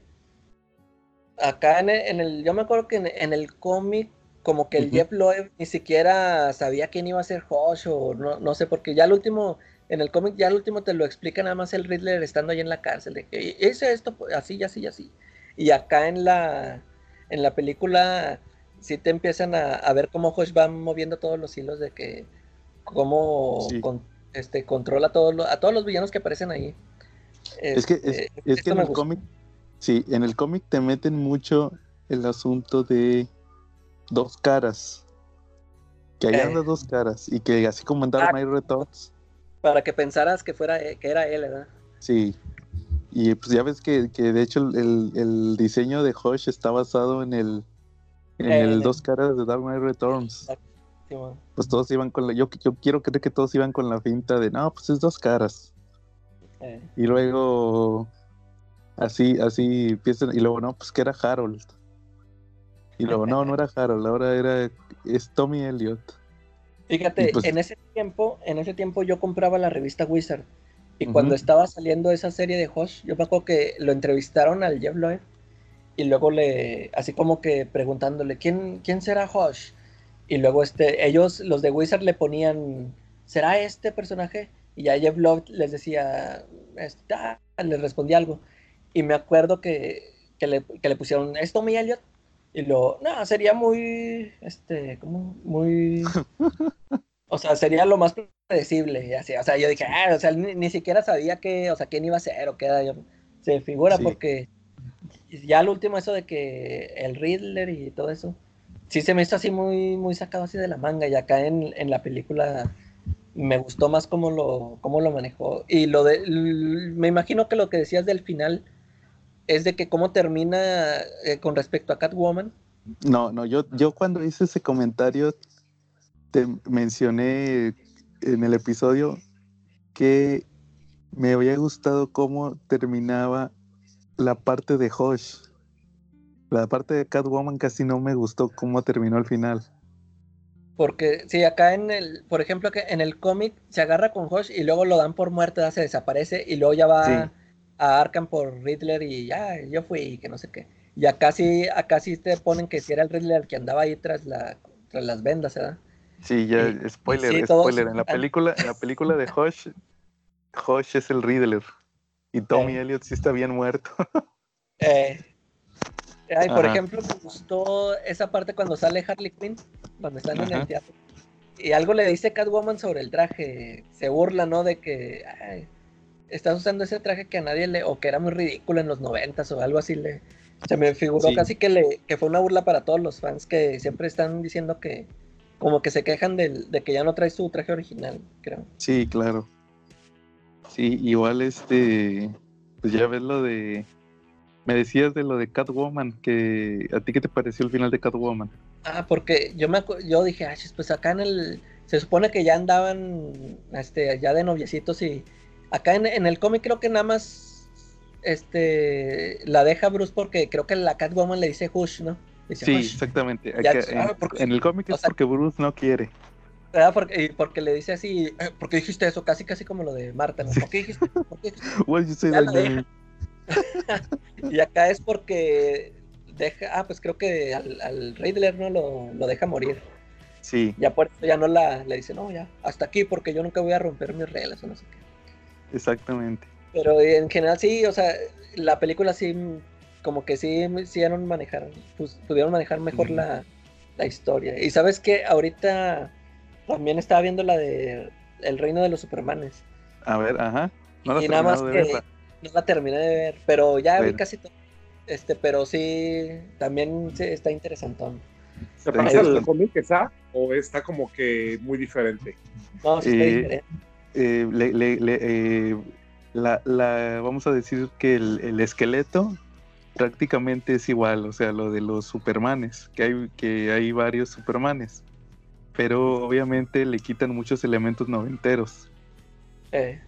acá en el, en el- yo me acuerdo que en, en el cómic, como que el. Jeff Loeb ni siquiera sabía quién iba a ser Hush, o no, no sé, porque ya el último, en el cómic, ya el último te lo explica nada más el Riddler estando ahí en la cárcel, de que hice esto pues, así, y así, y así. Y acá en la, en la película, sí te empiezan a, a ver cómo Hush va moviendo todos los hilos de que cómo Sí. con- este, controla a todos, los, a todos los villanos que aparecen ahí. Es que, es, Este, es que en el cómic, sí, en el cómic te meten mucho el asunto de dos caras. Que ahí Eh. anda dos caras. Y que así como en Dark Ah. Knight Returns, Para que pensaras que fuera que era él, ¿verdad? sí. Y pues ya ves que, que de hecho el, el diseño de Hush está basado en el en Eh, el en el- dos caras de Dark Knight Returns. Sí. Pues todos iban con la, yo, yo quiero creer que todos iban con la finta de no, pues es dos caras. Eh, Y luego así, así empiezan, y luego no, pues que era Harold. Y luego no, no era Harold, ahora era es Tommy Elliot. Fíjate, pues- en ese tiempo, en ese tiempo yo compraba la revista Wizard. Y cuando estaba saliendo esa serie de Hush, yo me acuerdo que lo entrevistaron al Jeff Loeb y luego le, así como que preguntándole, ¿quién, quién será Hush? Y luego este, ellos, los de Wizard, le ponían, ¿será este personaje? Y ya Jeff Loeb les decía, este, ah, les respondía algo. Y me acuerdo que, que, le, que le pusieron, ¿es Tommy Elliot? Y lo, no, sería muy, este, como muy, o sea, sería lo más predecible, y así, o sea, yo dije, ah, o sea, ni, ni siquiera sabía que, o sea, quién iba a ser o qué era, yo, se figura Sí. porque ya al último eso de que el Riddler y todo eso, sí se me hizo así muy, muy sacado así de la manga, y acá en, en la película me gustó más cómo lo, cómo lo manejó, y lo de, me imagino que lo que decías del final es de que cómo termina eh, con respecto a Catwoman, No, no, yo, yo cuando hice ese comentario te mencioné en el episodio que me había gustado cómo terminaba la parte de Hush. La parte de Catwoman casi no me gustó cómo terminó al final. Porque sí, acá en el, por ejemplo, que en el cómic se agarra con Hush y luego lo dan por muerto, se desaparece y luego ya va Sí. A Arkham por Riddler y ya, yo fui y que no sé qué. Y acá sí, acá sí te ponen que si era el Riddler el que andaba ahí tras la, tras las vendas, ¿verdad? Sí, ya, Y- spoiler, y sí, todos- spoiler. En la película, en la película de Hush, Hush es el Riddler. Y Tommy Eh. Elliot sí está bien muerto. Eh, ay, por Ajá. ejemplo, me gustó esa parte cuando sale Harley Quinn, cuando están en el teatro. Y algo le dice Catwoman sobre el traje. Se burla, ¿no? De que ay, estás usando ese traje que a nadie le. o que era muy ridículo en los noventas o algo así. Le, se me figuró Sí. casi que, le, que fue una burla para todos los fans que siempre están diciendo que. como que se quejan del- de que ya no trae su traje original, creo. Sí, claro. Sí, igual este, pues ya ves lo de, me decías de lo de Catwoman, que a ti qué te pareció el final de Catwoman. Ah, porque yo me yo dije, ah, pues acá en el se supone que ya andaban este ya de noviecitos y acá en, en el cómic creo que nada más este la deja Bruce porque creo que la Catwoman le dice Hush, ¿no? sí, exactamente. Ah, en, el cómic es porque Bruce no quiere. ¿verdad? Porque, porque le dice así, eh, ¿por qué dijiste eso? Casi, casi como lo de Marta, ¿no? ¿Por qué dijiste? ¿Por qué dijiste? y acá es porque deja, ah, pues creo que al, al Riddler no lo, lo, deja morir. Sí. Ya por eso ya no la, le dice, no, ya, hasta aquí, porque yo nunca voy a romper mis reglas o no sé qué. Exactamente. Pero en general sí, o sea, la película sí, como que sí hicieron manejar, pues, pudieron manejar mejor la, la historia. Y sabes que ahorita también estaba viendo la de El Reino de los Supermanes. A ver, ajá. No y nada más que no la terminé de ver, pero ya vi casi todo. Este, pero sí, también está interesantón. ¿Se parece al cómic está o está como que muy diferente? No, sí está eh, diferente. Eh, eh, la, la, vamos a decir que el, el, esqueleto prácticamente es igual, o sea, lo de los Supermanes, que hay, que hay varios Supermanes pero obviamente le quitan muchos elementos noventeros. Eh.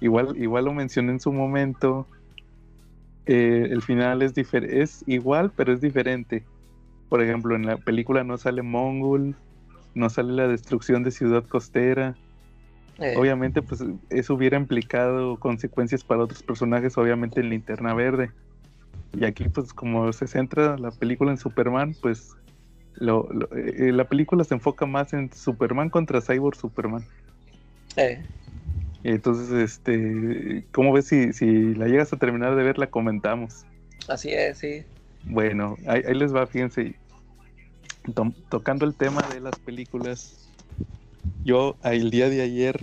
Igual, igual lo mencioné en su momento. El final es, es igual, pero es diferente. Por ejemplo, en la película no sale Mongol, no sale la destrucción de Ciudad Costera. Eh. Obviamente, pues eso hubiera implicado consecuencias para otros personajes, obviamente en Linterna Verde. Y aquí, pues como se centra la película en Superman, pues lo, eh, la película se enfoca más en Superman contra Cyborg Superman. Entonces, este, ¿cómo ves si, si la llegas a terminar de ver, la comentamos? Así es, sí. Bueno, ahí, les va, fíjense. tocando el tema de las películas, yo el día de ayer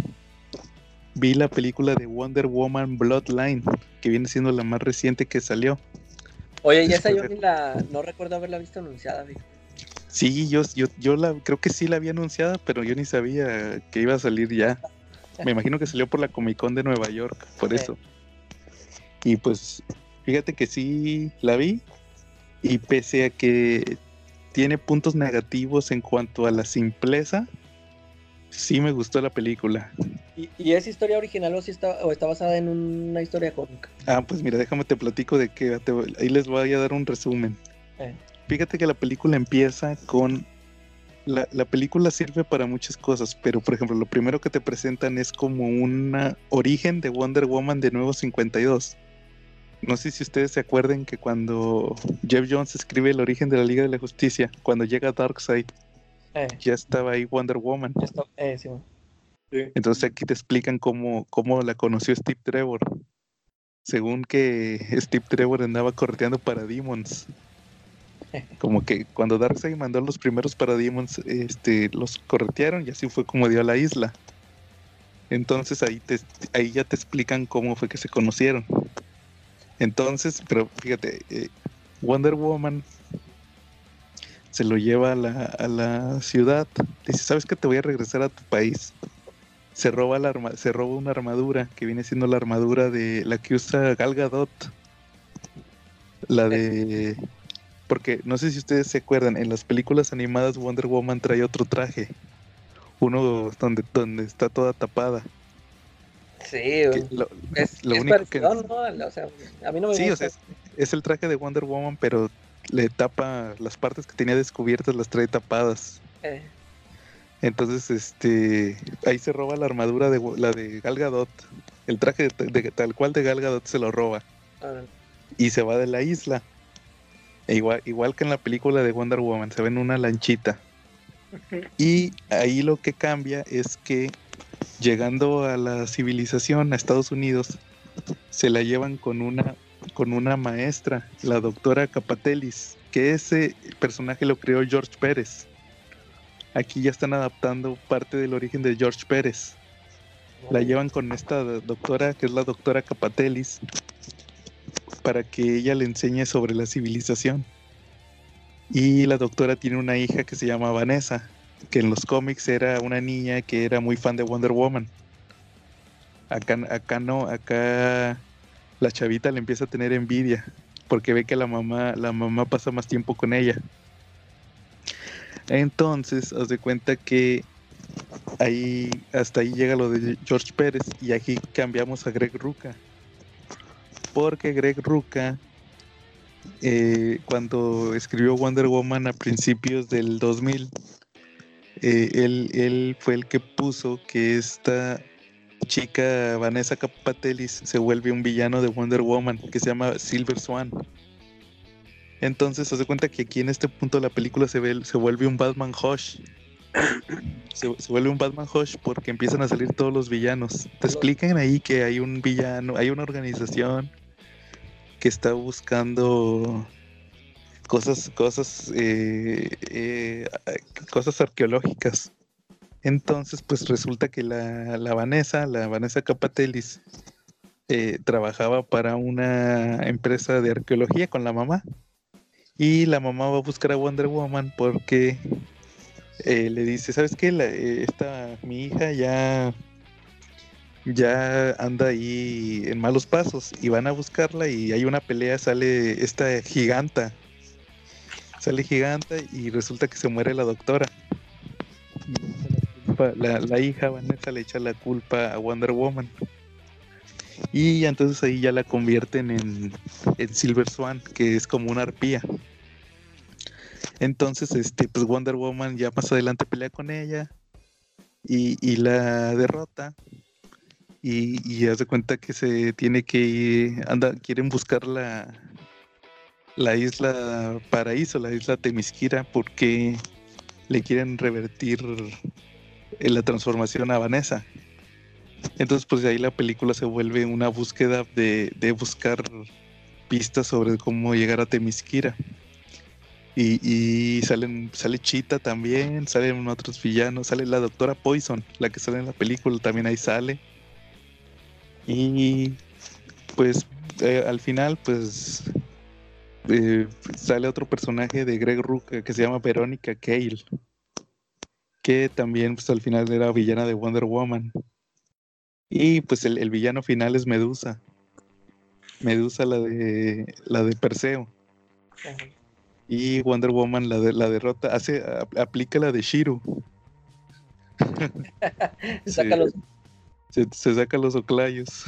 vi la película de Wonder Woman Bloodline, que viene siendo la más reciente que salió. Oye, y esa yo ni la, no recuerdo haberla visto anunciada, Sí, yo, yo, yo la, creo que sí la había anunciada, pero yo ni sabía que iba a salir ya. Me imagino que salió por la Comic Con de Nueva York, por eso. Y pues, fíjate que sí la vi. Y pese a que tiene puntos negativos en cuanto a la simpleza, sí me gustó la película. ¿Y, es historia original o, si está, o está basada en una historia cómica? Ah, pues mira, déjame te platico de que ahí les voy a dar un resumen. Eh. Fíjate que la película empieza con... La, película sirve para muchas cosas, pero por ejemplo, lo primero que te presentan es como un origen de Wonder Woman de nuevo 52. No sé si ustedes se acuerden que cuando Jeff Jones escribe el origen de la Liga de la Justicia, cuando llega Darkseid, eh. ya estaba ahí Wonder Woman. Eh, Entonces aquí te explican cómo, cómo la conoció Steve Trevor. Según que Steve Trevor andaba correteando para Demons como que cuando Darkseid mandó los primeros Parademons, este, los corretearon y así fue como dio a la isla. Entonces ahí, te, ahí ya te explican cómo fue que se conocieron. Entonces, pero fíjate, eh, Wonder Woman se lo lleva a la, a la ciudad. Dice, ¿sabes que te voy a regresar a tu país? Se roba, la arma, se roba una armadura que viene siendo la armadura de la que usa Gal Gadot. La de porque no sé si ustedes se acuerdan, en las películas animadas Wonder Woman trae otro traje. Uno donde, donde está toda tapada. Sí, es, lo único que... ¿no? O sea, a mí no me sí, O sea, es, el traje de Wonder Woman, pero le tapa las partes que tenía descubiertas, las trae tapadas. Eh. Entonces, este, ahí se roba la armadura de la de Gal Gadot. El traje de, tal cual de Gal Gadot se lo roba. Y se va de la isla. E igual, igual que en la película de Wonder Woman, se ve en una lanchita. Y ahí lo que cambia es que llegando a la civilización, a Estados Unidos, se la llevan con una, con una maestra, la doctora Capatelis, que ese personaje lo creó George Pérez. Aquí ya están adaptando parte del origen de George Pérez. La llevan con esta doctora, que es la doctora Capatelis, para que ella le enseñe sobre la civilización. Y la doctora tiene una hija que se llama Vanessa, que en los cómics era una niña que era muy fan de Wonder Woman. Acá, acá no, acá la chavita le empieza a tener envidia porque ve que la mamá, la mamá pasa más tiempo con ella. Entonces, haz de cuenta que ahí hasta ahí llega lo de George Pérez y aquí cambiamos a Greg Ruca. Porque Greg Ruca, eh, cuando escribió Wonder Woman a principios del 2000, eh, él, él fue el que puso que esta chica Vanessa Capatelis se vuelve un villano de Wonder Woman que se llama Silver Swan. Entonces, se cuenta que aquí en este punto de la película se, ve, se vuelve un Batman Hush. Se, se, vuelve un Batman Hush porque empiezan a salir todos los villanos. Te explican ahí que hay un villano, hay una organización que está buscando cosas, cosas, eh, eh, cosas arqueológicas. Entonces, pues resulta que la, la Vanessa, la Vanessa Capatelis, eh, trabajaba para una empresa de arqueología con la mamá. Y la mamá va a buscar a Wonder Woman porque eh, le dice, ¿sabes qué? Eh, esta, mi hija ya, ya anda ahí en malos pasos y van a buscarla y hay una pelea, sale esta giganta. Sale giganta y resulta que se muere la doctora. La, la hija Vanessa le echa la culpa a Wonder Woman. Y entonces ahí ya la convierten en, en, Silver Swan, que es como una arpía. Entonces, este, pues Wonder Woman ya más adelante pelea con ella y, y la derrota. Y, y hace cuenta que se tiene que ir, anda, quieren buscar la, la isla Paraíso, la isla Temisquira, porque le quieren revertir la transformación a. Entonces, pues de ahí la película se vuelve una búsqueda de, de buscar pistas sobre cómo llegar a Temisquira. Y, y, salen, sale Chita también, salen otros villanos, sale la doctora Poison, la que sale en la película, también ahí sale. Y pues eh, al final, pues eh, sale otro personaje de Greg Ruka que se llama Verónica Cale, que también pues al final era villana de Wonder Woman. Y pues el, el, villano final es Medusa. Medusa, la de la de Perseo. Ajá. Y Wonder Woman la, de, la derrota, hace, aplica la de Shiro. saca los... se, se, saca los oclayos.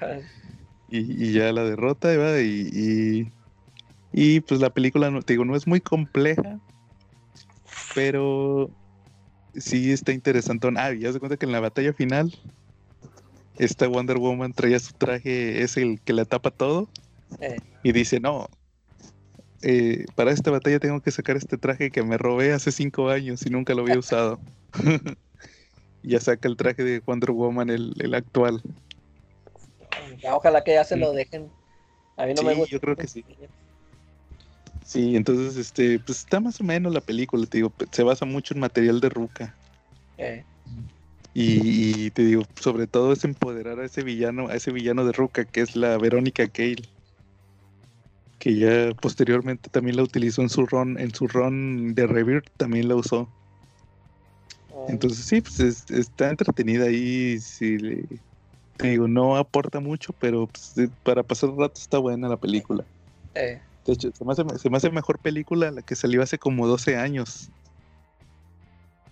y, y, ya la derrota ¿va? Y, y, y, pues la película, no, te digo, no es muy compleja, pero sí está interesante. Ah, ya se cuenta que en la batalla final esta Wonder Woman traía su traje, es el que la tapa todo. Eh. Y dice, no, eh, para esta batalla tengo que sacar este traje que me robé hace cinco años y nunca lo había usado. ya saca el traje de Wonder Woman, el, el, actual. Ojalá que ya se lo dejen. A mí no sí, me gusta. Yo creo que sí. Sí, entonces, este, pues está más o menos la película, te digo, se basa mucho en material de Ruca. Eh. Y, y, te digo, sobre todo es empoderar a ese villano, a ese villano de Ruca, que es la Verónica Cale que ya posteriormente también la utilizó en su ron, en su ron de Rebirth también la usó. Oh. Entonces sí, pues es, está entretenida ahí, le, te digo, no aporta mucho, pero pues, para pasar un rato está buena la película. Eh. De hecho, se me, hace, se me hace mejor película la que salió hace como 12 años.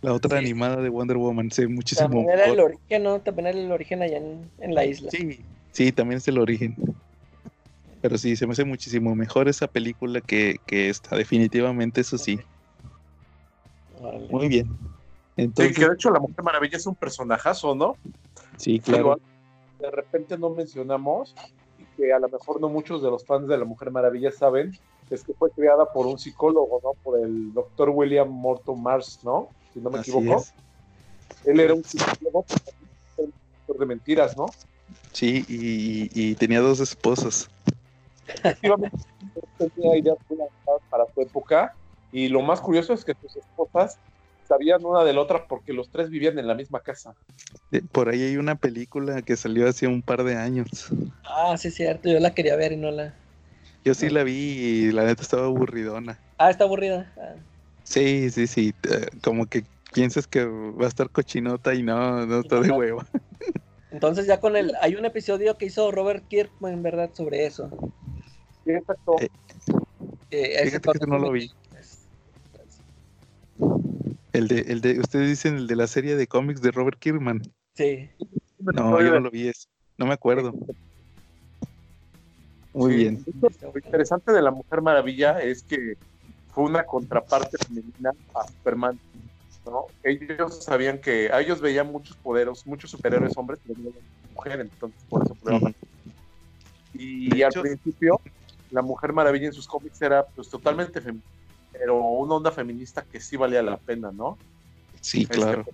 La otra sí. animada de Wonder Woman, sí, muchísimo. También era el origen, ¿no? También era el origen allá en, en la isla. Sí, sí, también es el origen. Pero sí, se me hace muchísimo mejor esa película que, que esta, definitivamente, eso sí. Vale. Muy bien. Entonces, sí, que de hecho la Mujer Maravilla es un personajazo, ¿no? Sí, claro. de repente no mencionamos que a lo mejor no muchos de los fans de la Mujer Maravilla saben es que fue creada por un psicólogo, ¿no? Por el doctor William Morton Mars, ¿no? Si no me Así equivoco. es. Él era un psicólogo de mentiras, ¿no? Sí, y, y tenía dos esposas. Efectivamente, tenía ideas muy avanzadas para su época. Y lo más curioso es que sus esposas sabían una de la otra porque los tres vivían en la misma casa. Eh, Por ahí hay una película que salió hace un par de años. Ah, sí, es cierto. Yo la quería ver y no la. Yo sí la vi y la neta estaba aburridona. Ah, está aburrida. Ah. Sí, sí, sí. eh, Como que piensas que va a estar cochinota y no, no está de hueva. Entonces ya con el... Hay un episodio que hizo Robert Kirkman, en verdad, sobre eso. Sí, exacto. Eh, Eh, ese que no lo vi. El de, el de, ustedes dicen el de la serie de cómics de Robert Kirkman. Sí. No, yo no lo vi eso. No me acuerdo. Muy Sí. bien. Lo interesante de la Mujer Maravilla es que fue una contraparte femenina a Superman. ¿no? Ellos sabían que a ellos veían muchos poderes, muchos superhéroes hombres, pero no mujer, entonces por eso prueban. Y De al hecho- principio, la Mujer Maravilla en sus cómics era pues totalmente femenina, pero una onda feminista que sí valía la pena, ¿no? Sí, Este, claro.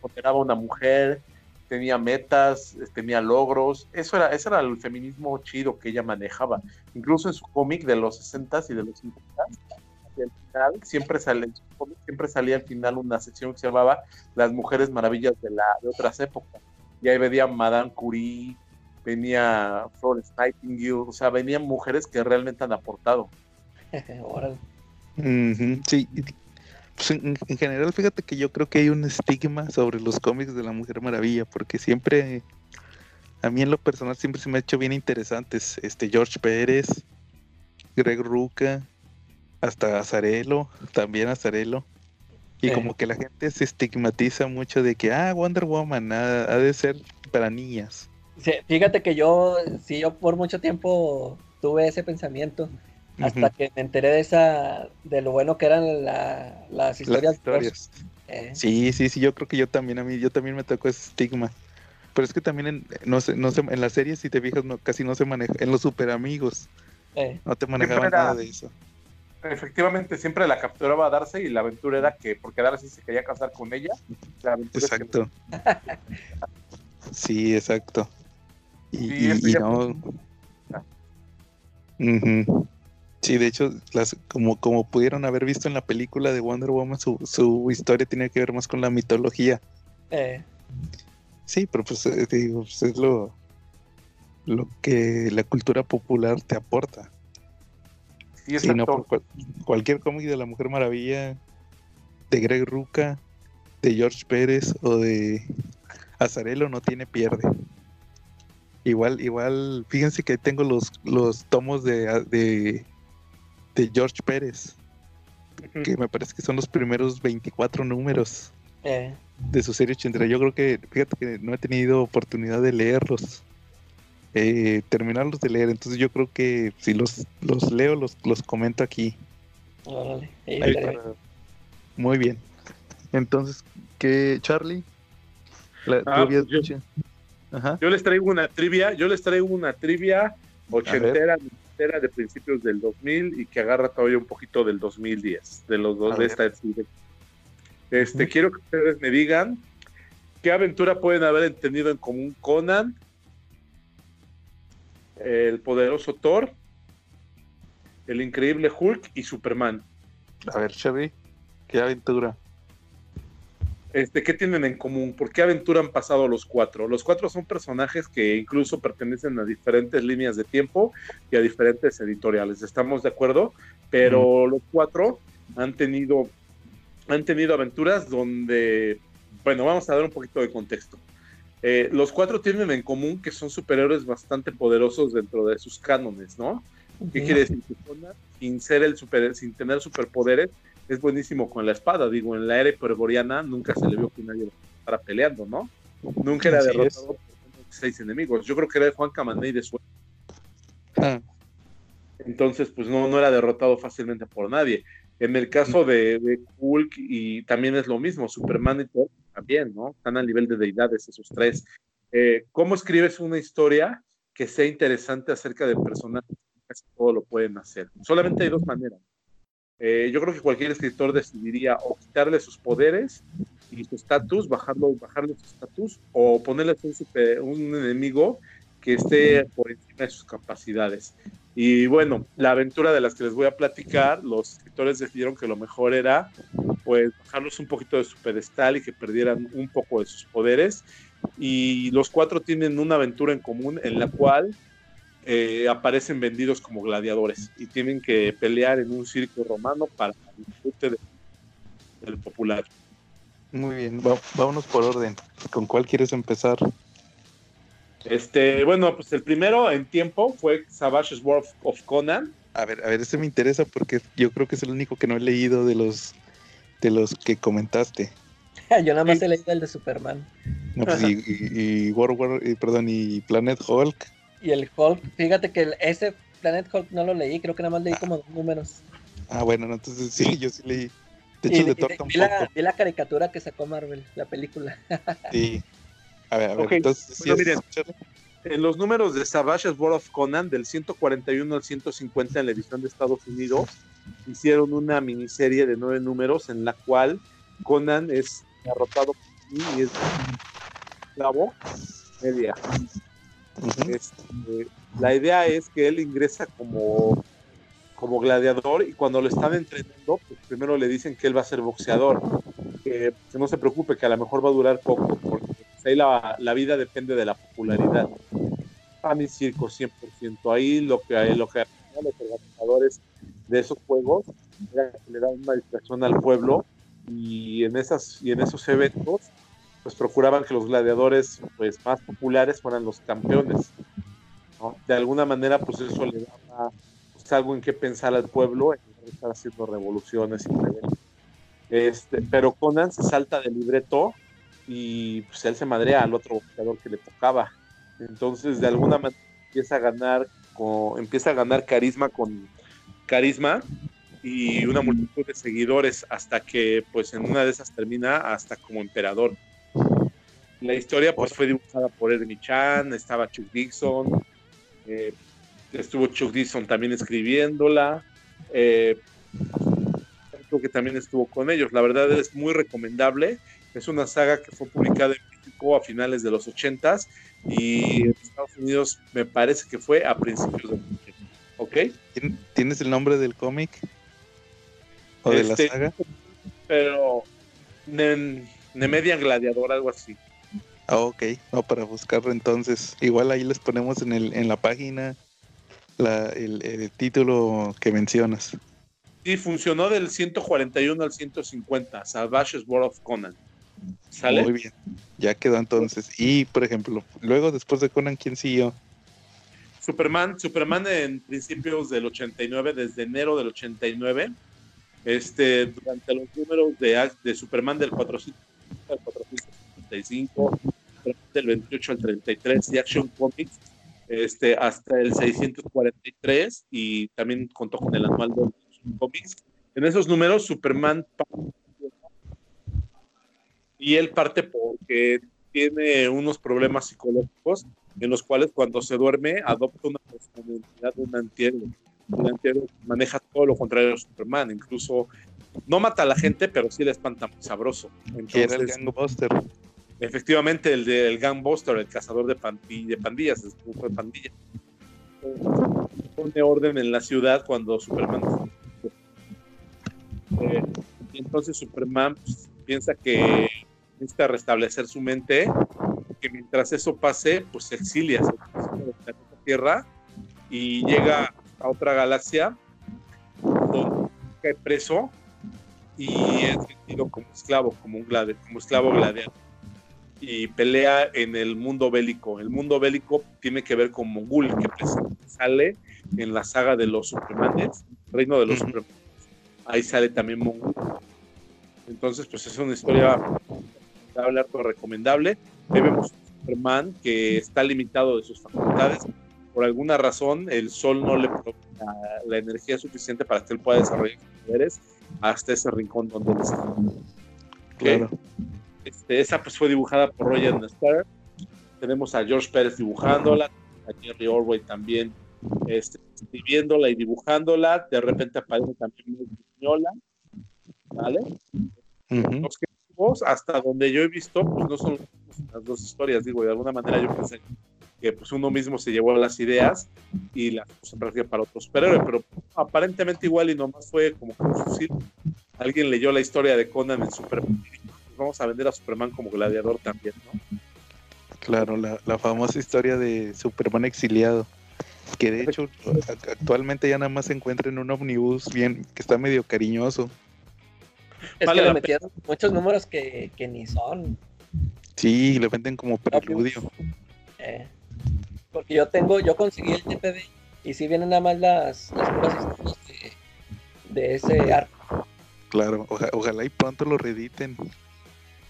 Ponderaba a una mujer, tenía metas, tenía logros. Eso era, ese era el feminismo chido que ella manejaba. Incluso en su cómic de los 60s y de los 50s, hacia el final, siempre, sale, en su cómic siempre salía al final una sección que se llamaba Las Mujeres Maravillas de, la, de otras épocas. Y ahí venía Madame Curie, venía Florence Nightingale, o sea, venían mujeres que realmente han aportado. Sí, pues en, en general, fíjate que yo creo que hay un estigma sobre los cómics de la Mujer Maravilla, porque siempre, a mí en lo personal, siempre se me ha hecho bien interesantes. Este George Pérez, Greg Ruca, hasta Azarelo, también Azarelo. Y Sí. como que la gente se estigmatiza mucho de que, ah, Wonder Woman ha, ha de ser para niñas. Sí, fíjate que yo, sí, yo por mucho tiempo tuve ese pensamiento, hasta que me enteré de esa, de lo bueno que eran la- las Las historias. Eh, Sí, sí, sí, yo creo que yo también, a mí, yo también me tocó ese estigma. Pero es que también en, no sé, no sé, en las series, si te fijas, no, casi no se maneja, en los super amigos, eh, no te manejaban era- nada de eso. Efectivamente, siempre la capturaba a Darcy y la aventura era que, porque Darcy se quería casar con ella, la aventura es que Exacto. Sí, exacto. Y, Sí, y- y ya no. Ah. Ujú. Sí, de hecho, las, como, como pudieron haber visto en la película de Wonder Woman, su, su historia tiene que ver más con la mitología. eh, Sí, pero pues eh, te digo, pues, es lo, lo que la cultura popular te aporta. Sí, no, exacto. por cual- cualquier cómic de la Mujer Maravilla, de Greg Ruca, de George Pérez o de Azarelo no tiene pierde. Igual, igual, fíjense que tengo los, los tomos de, de, de George Pérez, que me parece que son los primeros 24 números eh, de su serie 80. Yo creo que, fíjate que no he tenido oportunidad de leerlos, eh, terminarlos de leer, entonces yo creo que si los, los leo, los, los comento aquí. órale, sí, Ahí estaría para- Muy bien. Entonces, ¿qué, Charlie? La- ¿tú Ah, habías pues yo-? Ajá. Yo les traigo una trivia, yo les traigo una trivia ochentera, noventera de principios del 2000 y que agarra todavía un poquito del 2010, de los dos de esta. Este, quiero que ustedes me digan qué aventura pueden haber tenido en común Conan, el poderoso Thor, el increíble Hulk y Superman. A ver, Charlie, ¿qué aventura? Este, ¿Qué tienen en común? ¿Por qué aventura han pasado los cuatro? Los cuatro son personajes que incluso pertenecen a diferentes líneas de tiempo y a diferentes editoriales. ¿Estamos de acuerdo? Pero los cuatro han tenido, han tenido aventuras donde, bueno, vamos a dar un poquito de contexto. Eh, los cuatro tienen en común que son superhéroes bastante poderosos dentro de sus cánones, ¿no? ¿Qué quiere decir? Que sin ser el super, sin tener superpoderes, es buenísimo con la espada. Digo, en la era hiperboriana nunca se le vio que nadie para peleando, ¿no? Nunca era Así derrotado por seis enemigos. Yo creo que era de Juan Camaney de suerte. Ah, Entonces, pues no, no era derrotado fácilmente por nadie. En el caso de, de Hulk, y también es lo mismo, Superman y Thor también, ¿no? Están al nivel de deidades esos tres. Eh, ¿Cómo escribes una historia que sea interesante acerca de personajes? Casi todo lo pueden hacer. Solamente hay dos maneras. Eh, yo creo que cualquier escritor decidiría o quitarle sus poderes y su estatus, bajarle su estatus, o ponerle un, super- un enemigo que esté por encima de sus capacidades. Y bueno, la aventura de las que les voy a platicar, los escritores decidieron que lo mejor era pues bajarlos un poquito de su pedestal y que perdieran un poco de sus poderes. Y los cuatro tienen una aventura en común en la cual eh, aparecen vendidos como gladiadores y tienen que pelear en un circo romano para el disfrute de- del popular. muy bien, va- vámonos por orden. ¿Con cuál quieres empezar? Este, bueno, pues el primero en tiempo fue Savage's War of Conan. A ver, a ver, este me interesa porque yo creo que es el único que no he leído de los de los que comentaste. Yo nada más he leído el de Superman. No, pues, y, y, y World War, y, perdón, y Planet Hulk. Y el Hulk, fíjate que el- ese Planet Hulk no lo leí, creo que nada más leí como dos números. Ah, bueno, no, entonces sí, yo sí leí. De Y, hecho, de Thor vi, la, vi la caricatura que sacó Marvel, la película. Sí. A ver, a ver, entonces sí bueno, es- miren. En los números de Savage's World of Conan, del 141 al 150 en la edición de Estados Unidos, hicieron una miniserie de nueve números en la cual Conan es derrotado por y es esclavo media. Ujú. Este, la idea es que él ingresa como, como gladiador y cuando lo están entrenando, pues primero le dicen que él va a ser boxeador. Que, que no se preocupe, que a lo mejor va a durar poco, porque pues, ahí la, la vida depende de la popularidad. A mi circo 100%. Ahí lo que, lo que los organizadores de esos juegos que le daban una distracción al pueblo y en, esas, y en esos eventos pues procuraban que los gladiadores pues más populares fueran los campeones. ¿no? De alguna manera pues eso le daba pues, algo en qué pensar al pueblo en estar haciendo revoluciones y. Este, pero Conan se salta del libreto y pues él se madrea al otro boxeador que le tocaba. Entonces de alguna manera empieza a ganar con, empieza a ganar carisma con carisma y una multitud de seguidores hasta que pues en una de esas termina hasta como emperador. La historia pues fue dibujada por Ernie Chan, estaba Chuck Dixon, eh, estuvo Chuck Dixon también escribiéndola, eh, creo que también estuvo con ellos. La verdad es muy recomendable. Es una saga que fue publicada en México a finales de los 80s y en Estados Unidos me parece que fue a principios de los 80. ¿Ok? ¿Tien- ¿Tienes el nombre del cómic? ¿O de Este, la saga? Pero Ne- Nemedian Gladiador, algo así. Ah, ok. No, para buscarlo entonces. Igual ahí les ponemos en, el, en la página la, el, el título que mencionas. Sí, funcionó del 141 al 150, Savage's World of Conan. ¿Sale? Muy bien. Ya quedó entonces. Y, por ejemplo, luego después de Conan, ¿quién siguió? Superman, Superman en principios del 89, desde enero del 89, este, durante los números de, de Superman del 400 al 455, del 28 al 33 y Action Comics este, hasta el 643 y también contó con el anual de Action Comics. En esos números Superman y él parte porque tiene unos problemas psicológicos en los cuales cuando se duerme adopta una personalidad de un antihéroe. Un antihéroe maneja todo lo contrario de Superman, incluso no mata a la gente, pero sí le espanta muy sabroso. Que era el Entonces, Gangbuster. Efectivamente, el del Gangbuster, el cazador de, pandi- de pandillas, grupo de pandillas. Pone orden en la ciudad cuando Superman. Eh, entonces Superman pues, piensa que necesita restablecer su mente, que mientras eso pase, pues se exilia, se exilia del planeta Tierra y llega a otra galaxia donde cae preso y es vendido como esclavo, como un gladi- como esclavo gladiador y pelea en el mundo bélico. El mundo bélico tiene que ver con Mongul, que sale en la saga de los Supermanes, Reino de los Ujú. Supermanes. Ahí sale también Mongul. Entonces, pues es una historia recomendable, harto recomendable. Ahí vemos un Superman que está limitado de sus facultades. Por alguna razón, el sol no le provee la, la energía suficiente para que él pueda desarrollar sus poderes hasta ese rincón donde él está. Claro. Esa pues fue dibujada por Roger Nestor. Tenemos a George Pérez dibujándola, a Jerry Orwell también este, escribiéndola y dibujándola. De repente aparece también Mignola, ¿vale? Los creativos, hasta donde yo he visto, pues no son las dos historias, digo, de alguna manera yo pensé que pues uno mismo se llevó las ideas y las puso en práctica para otro superhéroe, pero aparentemente igual y nomás fue como que un fusil. Alguien leyó la historia de Conan en Superman vamos a vender a Superman como gladiador también, ¿no? Claro, la, la famosa historia de Superman exiliado. Que de hecho ac- actualmente ya nada más se encuentra en un omnibus bien, que está medio cariñoso. Es Vale que le metieron muchos números que, que ni son. Sí, le venden como preludio. eh. Porque yo tengo, yo conseguí el TPB y si vienen nada más las, las puras historias de, de ese arco. Claro, oja- ojalá y pronto lo reediten,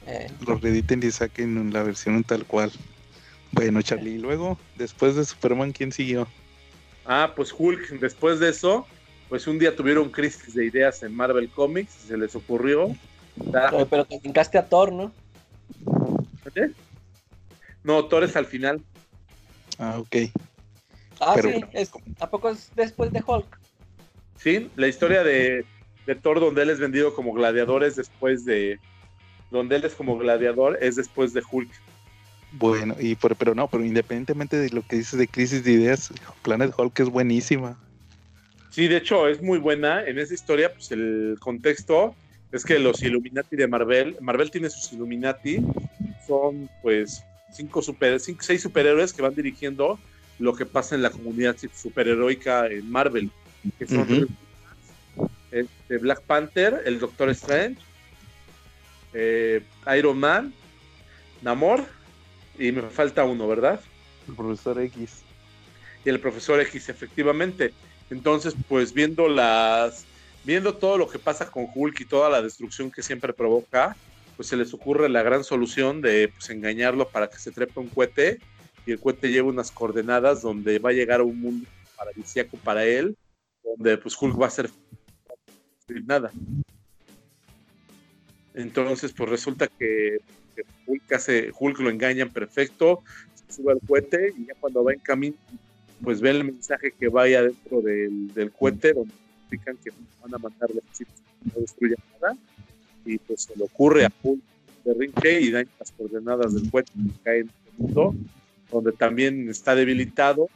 Eh, lo reediten y saquen la versión tal cual. Bueno, Charlie, y luego, después de Superman, ¿quién siguió? Ah, pues Hulk, después de eso, pues un día tuvieron crisis de ideas en Marvel Comics, y se les ocurrió. dar- pero, pero te brincaste a Thor, ¿no? ¿Eh? No, Thor es al final. Ah, ok. Ah, Pero sí, es, ¿a poco es después de Hulk? Sí, la historia de, de Thor donde él es vendido como gladiador es después de... Donde él es como gladiador es después de Hulk. Bueno, y por, pero no, pero independientemente de lo que dices de crisis de ideas, Planet Hulk es buenísima. Sí, de hecho es muy buena. En esa historia, pues el contexto es que los Illuminati de Marvel, Marvel tiene sus Illuminati, son pues cinco super, cinco, seis superhéroes que van dirigiendo lo que pasa en la comunidad superheroica en Marvel, que son este, Black Panther, el Doctor Strange, eh, Iron Man, Namor, y me falta uno, ¿verdad? El profesor X. y el profesor X, efectivamente. Entonces, pues viendo las, viendo todo lo que pasa con Hulk y toda la destrucción que siempre provoca, pues se les ocurre la gran solución de pues, engañarlo para que se trepe un cohete y el cohete lleva unas coordenadas donde va a llegar a un mundo paradisíaco para él, donde pues Hulk va a ser nada. Entonces, pues resulta que, Hulk, hace, Hulk lo engañan perfecto, se sube al cohete y ya cuando va en camino pues ve el mensaje que vaya dentro del, del cohete donde explican que van a mandar los chips no destruyan nada y pues se le ocurre a Hulk de rinque y daña las coordenadas del cohete que cae en el mundo donde también está debilitado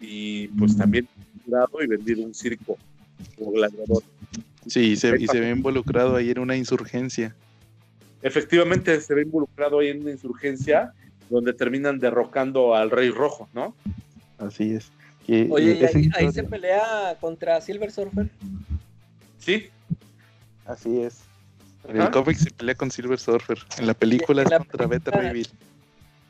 y pues también y vendido un circo como gladiador. Sí, y se, y se ve involucrado ahí en una insurgencia. Efectivamente se ve involucrado ahí en una insurgencia donde terminan derrocando al Rey Rojo, ¿no? Así es. Y- Oye, y ahí, ahí se pelea contra Silver Surfer. Sí, Así es. En Ajá. el cómic se pelea con Silver Surfer. En la película en es la contra Beta Ray Bill.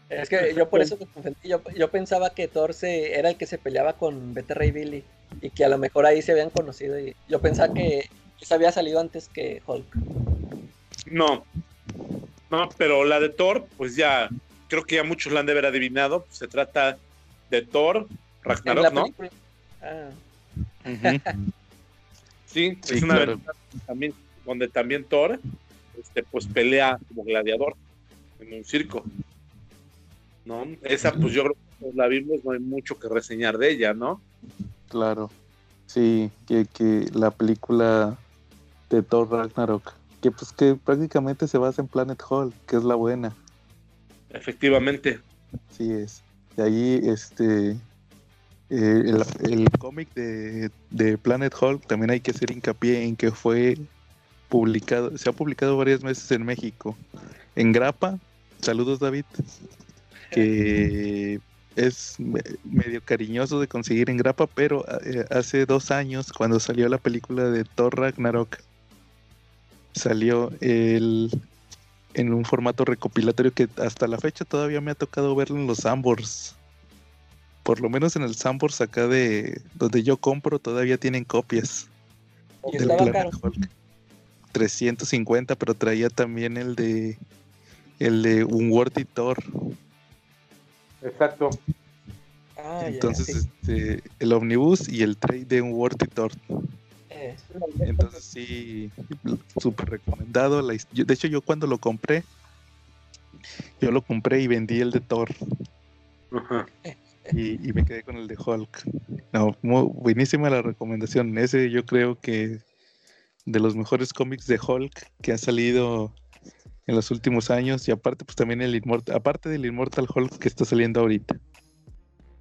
Es que yo por eso me confundí. Yo, yo pensaba que Thor se, era el que se peleaba con Beta Ray Bill y, que a lo mejor ahí se habían conocido. Y yo pensaba que había salido antes que Hulk. No, no, pero la de Thor, pues ya, creo que ya muchos la han de haber adivinado. Se trata de Thor, Ragnarok, ¿no? Ah. Sí, Sí, es una claro. aventura también, donde también Thor, este, pues pelea como gladiador en un circo. ¿No? Esa, pues yo creo que todos la vimos, no hay mucho que reseñar de ella, ¿no? Claro. Sí, que, que la película de Thor Ragnarok. Que pues que prácticamente se basa en Planet Hulk, que es la buena. Efectivamente. Sí es. De ahí, este, eh, el, el cómic de, de Planet Hulk también hay que hacer hincapié en que fue publicado, se ha publicado varias veces en México. En Grapa, saludos David, que es me- medio cariñoso de conseguir en Grapa, pero eh, hace dos años, cuando salió la película de Thor Ragnarok, salió el, en un formato recopilatorio que hasta la fecha todavía me ha tocado verlo en los Sambors. Por lo menos en el Sambors acá de donde yo compro todavía tienen copias y del estaba Planet caro. Hulk. 350, pero traía también el de el de Unworthy Thor. Exacto. Ah, ya, Entonces, sí. este, el Omnibus y el trade de Unworthy Thor. Entonces sí, súper recomendado. La his- yo- de hecho, yo cuando lo compré, yo lo compré y vendí el de Thor Ajá. y, y me quedé con el de Hulk. No, muy buenísima la recomendación. Ese yo creo que de los mejores cómics de Hulk que ha salido en los últimos años y aparte pues también el Immortal, aparte del Immortal Hulk que está saliendo ahorita.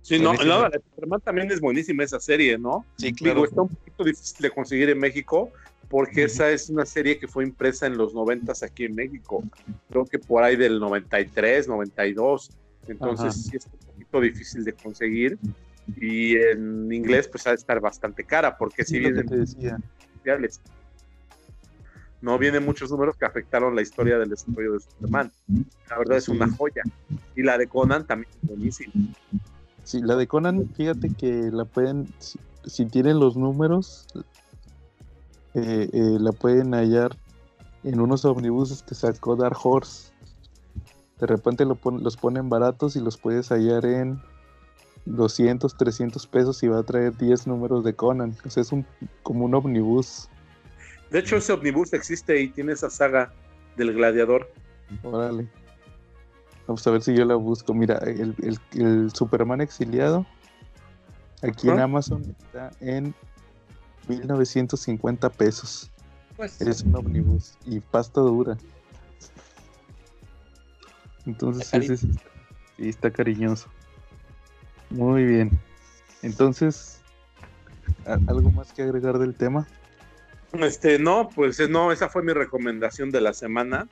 Sí, no, no, Superman también es buenísima esa serie, ¿no? Sí, Digo, está un poquito difícil de conseguir en México porque esa es una serie que fue impresa en los 90 aquí en México. Creo que por ahí del 93, 92. Entonces Ajá. sí es un poquito difícil de conseguir. Y en inglés pues ha de estar bastante cara porque si Sí, que vienen decía. No vienen muchos números que afectaron la historia del desarrollo de Superman. La verdad es Sí. una joya. Y la de Conan también es buenísima. Sí, la de Conan, fíjate que la pueden, si, si tienen los números, eh, eh, la pueden hallar en unos omnibuses que sacó Dark Horse. De repente lo pon- los ponen baratos y los puedes hallar en 200, 300 pesos y va a traer 10 números de Conan. O sea, es un, como un omnibus. De hecho, ese omnibus existe y tiene esa saga del gladiador. Órale. Vamos a ver si yo la busco. Mira, el, el- el Superman exiliado aquí en. Amazon está en 1950 pesos. Pues Es un omnibus y pasta dura. Entonces, ese sí, sí está cariñoso. Muy bien. Entonces, ¿a- ¿algo más que agregar del tema? Este, no, pues no, esa fue mi recomendación de la semana.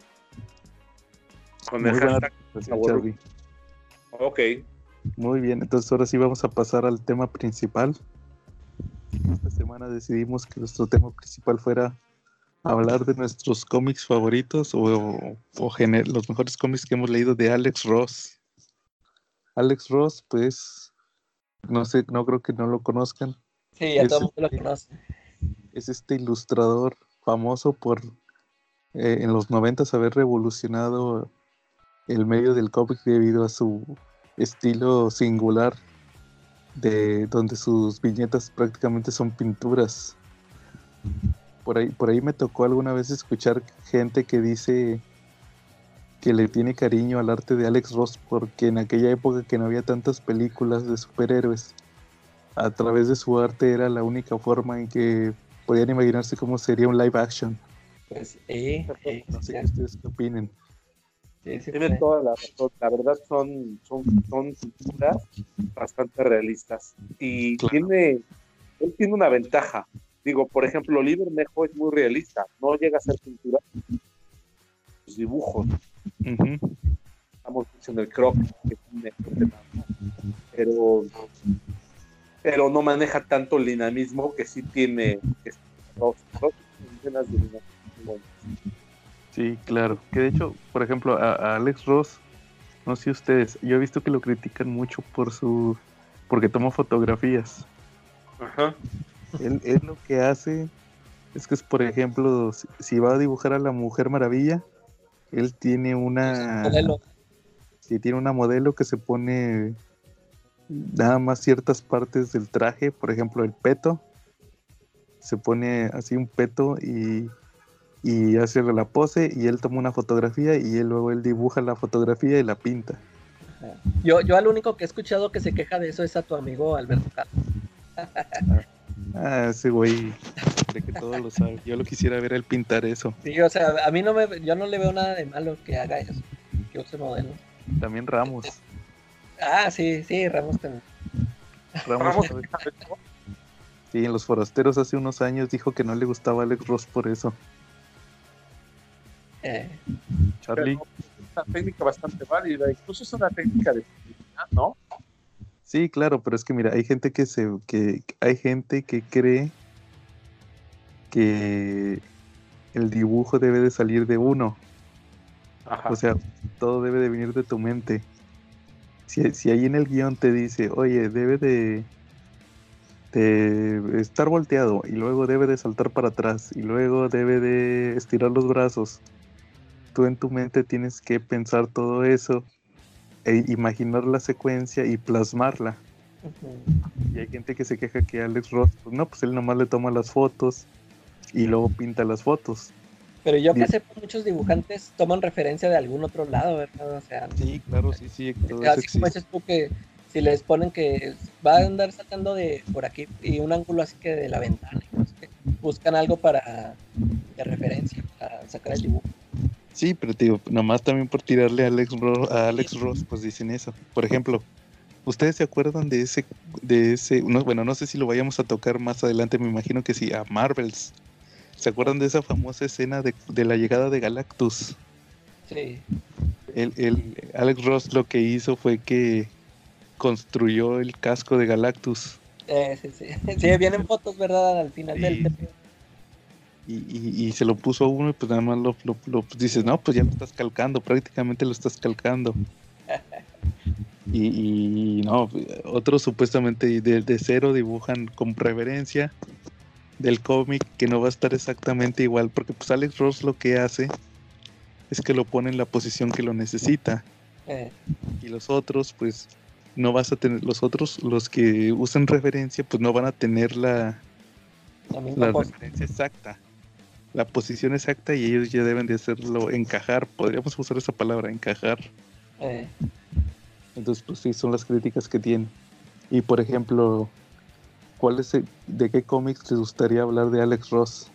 Con el Muy hashtag. favor. Charlie. Ok. Muy bien, entonces ahora sí vamos a pasar al tema principal. Esta semana decidimos que nuestro tema principal fuera hablar de nuestros cómics favoritos o, o gener- los mejores cómics que hemos leído de Alex Ross. Alex Ross, pues, no sé, no creo que no lo conozcan. sí, ya es- todo el mundo lo conoce. Es este ilustrador famoso por eh, en los 90 haber revolucionado el medio del cómic debido a su estilo singular de donde sus viñetas prácticamente son pinturas. Por ahí, por ahí me tocó alguna vez escuchar gente que dice que le tiene cariño al arte de Alex Ross porque en aquella época que no había tantas películas de superhéroes, a través de su arte era la única forma en que podían imaginarse cómo sería un live action. Pues, eh, eh, No sé ya, qué ustedes qué opinen. Sí, sí, Tienen toda la razón. La verdad son, son, son pinturas bastante realistas. Y Claro. tiene, él tiene una ventaja. Digo, por ejemplo, Oliver Mejo es muy realista. No llega a ser pintura. Sus dibujos. Estamos en el croc, que más. Pero, pero no maneja tanto el dinamismo que sí tiene este, Ross. Ross tiene Sí, claro. Que de hecho, por ejemplo, a, a Alex Ross, no sé ustedes, yo he visto que lo critican mucho por su, porque toma fotografías. Ajá. Él, él lo que hace es que es, por ejemplo, si, si va a dibujar a la Mujer Maravilla, él tiene una, Modelo. sí, tiene una modelo que se pone nada más ciertas partes del traje, por ejemplo, el peto, se pone así un peto y, y hace la pose y él toma una fotografía y él luego él dibuja la fotografía y la pinta. Yo, yo al único que he escuchado que se queja de eso es a tu amigo Alberto Carlos. Ah, ese güey cree que todo lo sabe. Yo lo quisiera ver él pintar eso. Sí, o sea, a mí no me, yo no le veo nada de malo que haga eso, que use modelo. También Ramos. Ah, sí, sí, Ramos también. Ramos, sí, en Los Forasteros hace unos años dijo que no le gustaba Alex Ross por eso. Eh, Charlie. Pero es una técnica bastante válida, incluso es una técnica de ¿no? Sí, claro, pero es que mira, hay gente que se que hay gente que cree que el dibujo debe de salir de uno, Ajá. o sea, todo debe de venir de tu mente. Si, si ahí en el guion te dice, oye, debe de, de estar volteado y luego debe de saltar para atrás y luego debe de estirar los brazos, tú en tu mente tienes que pensar todo eso e imaginar la secuencia y plasmarla. Y hay gente que se queja que Alex Ross, pues no, pues él nomás le toma las fotos y luego pinta las fotos. Pero yo que sé, muchos dibujantes toman referencia de algún otro lado, ¿verdad? O sea, Sí, claro, sí, sí, todo eso así como dices tú que si les ponen que va a andar saltando de por aquí y un ángulo así que de la ventana, y no sé qué, buscan algo para de referencia para sacar el dibujo. Sí, pero te digo, nomás también por tirarle a Alex, Ro- a Alex Ross, pues dicen eso. Por ejemplo, ¿ustedes se acuerdan de ese, de ese, no, bueno, no sé si lo vayamos a tocar más adelante, me imagino que sí, a Marvels. ¿Se acuerdan de esa famosa escena de, de la llegada de Galactus? Sí, El, el- Alex Ross lo que hizo fue que construyó el casco de Galactus. eh, sí, sí. Sí, vienen fotos, ¿verdad? Al final Sí. del. Y, y- y se lo puso uno y pues nada más lo, lo- lo- pues dices, no, pues ya lo estás calcando, prácticamente lo estás calcando. Y, y no, otros supuestamente de, de cero dibujan con reverencia del cómic que no va a estar exactamente igual, porque pues Alex Ross lo que hace es que lo pone en la posición que lo necesita. Eh, Y los otros, pues, no vas a tener, los otros, los que usan referencia, pues no van a tener la, la la referencia exacta, la posición exacta y ellos ya deben de hacerlo encajar, podríamos usar esa palabra, encajar. Eh, Entonces, pues sí, son las críticas que tiene. Y por ejemplo, ¿cuál es el- ¿de qué cómics les gustaría hablar de Alex Ross?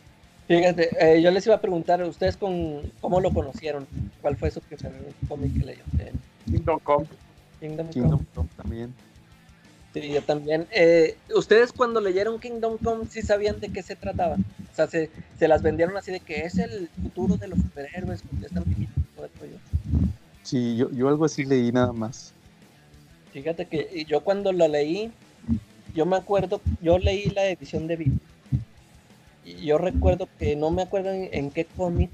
Fíjate, eh, yo les iba a preguntar, ¿ustedes con cómo lo conocieron? ¿Cuál fue su primer cómic que leyó? Eh, Kingdom Come. Kingdom Come. Kingdom Come también. Sí, yo también. Eh, ¿Ustedes cuando leyeron Kingdom Come sí sabían de qué se trataba? O sea, se, se las vendieron así de que es el futuro de los superhéroes porque están y todo el rollo. Sí, yo, yo algo así leí nada más. Fíjate que yo cuando lo leí, yo me acuerdo, yo leí la edición de Bill. Y yo recuerdo que no me acuerdo en, en qué cómic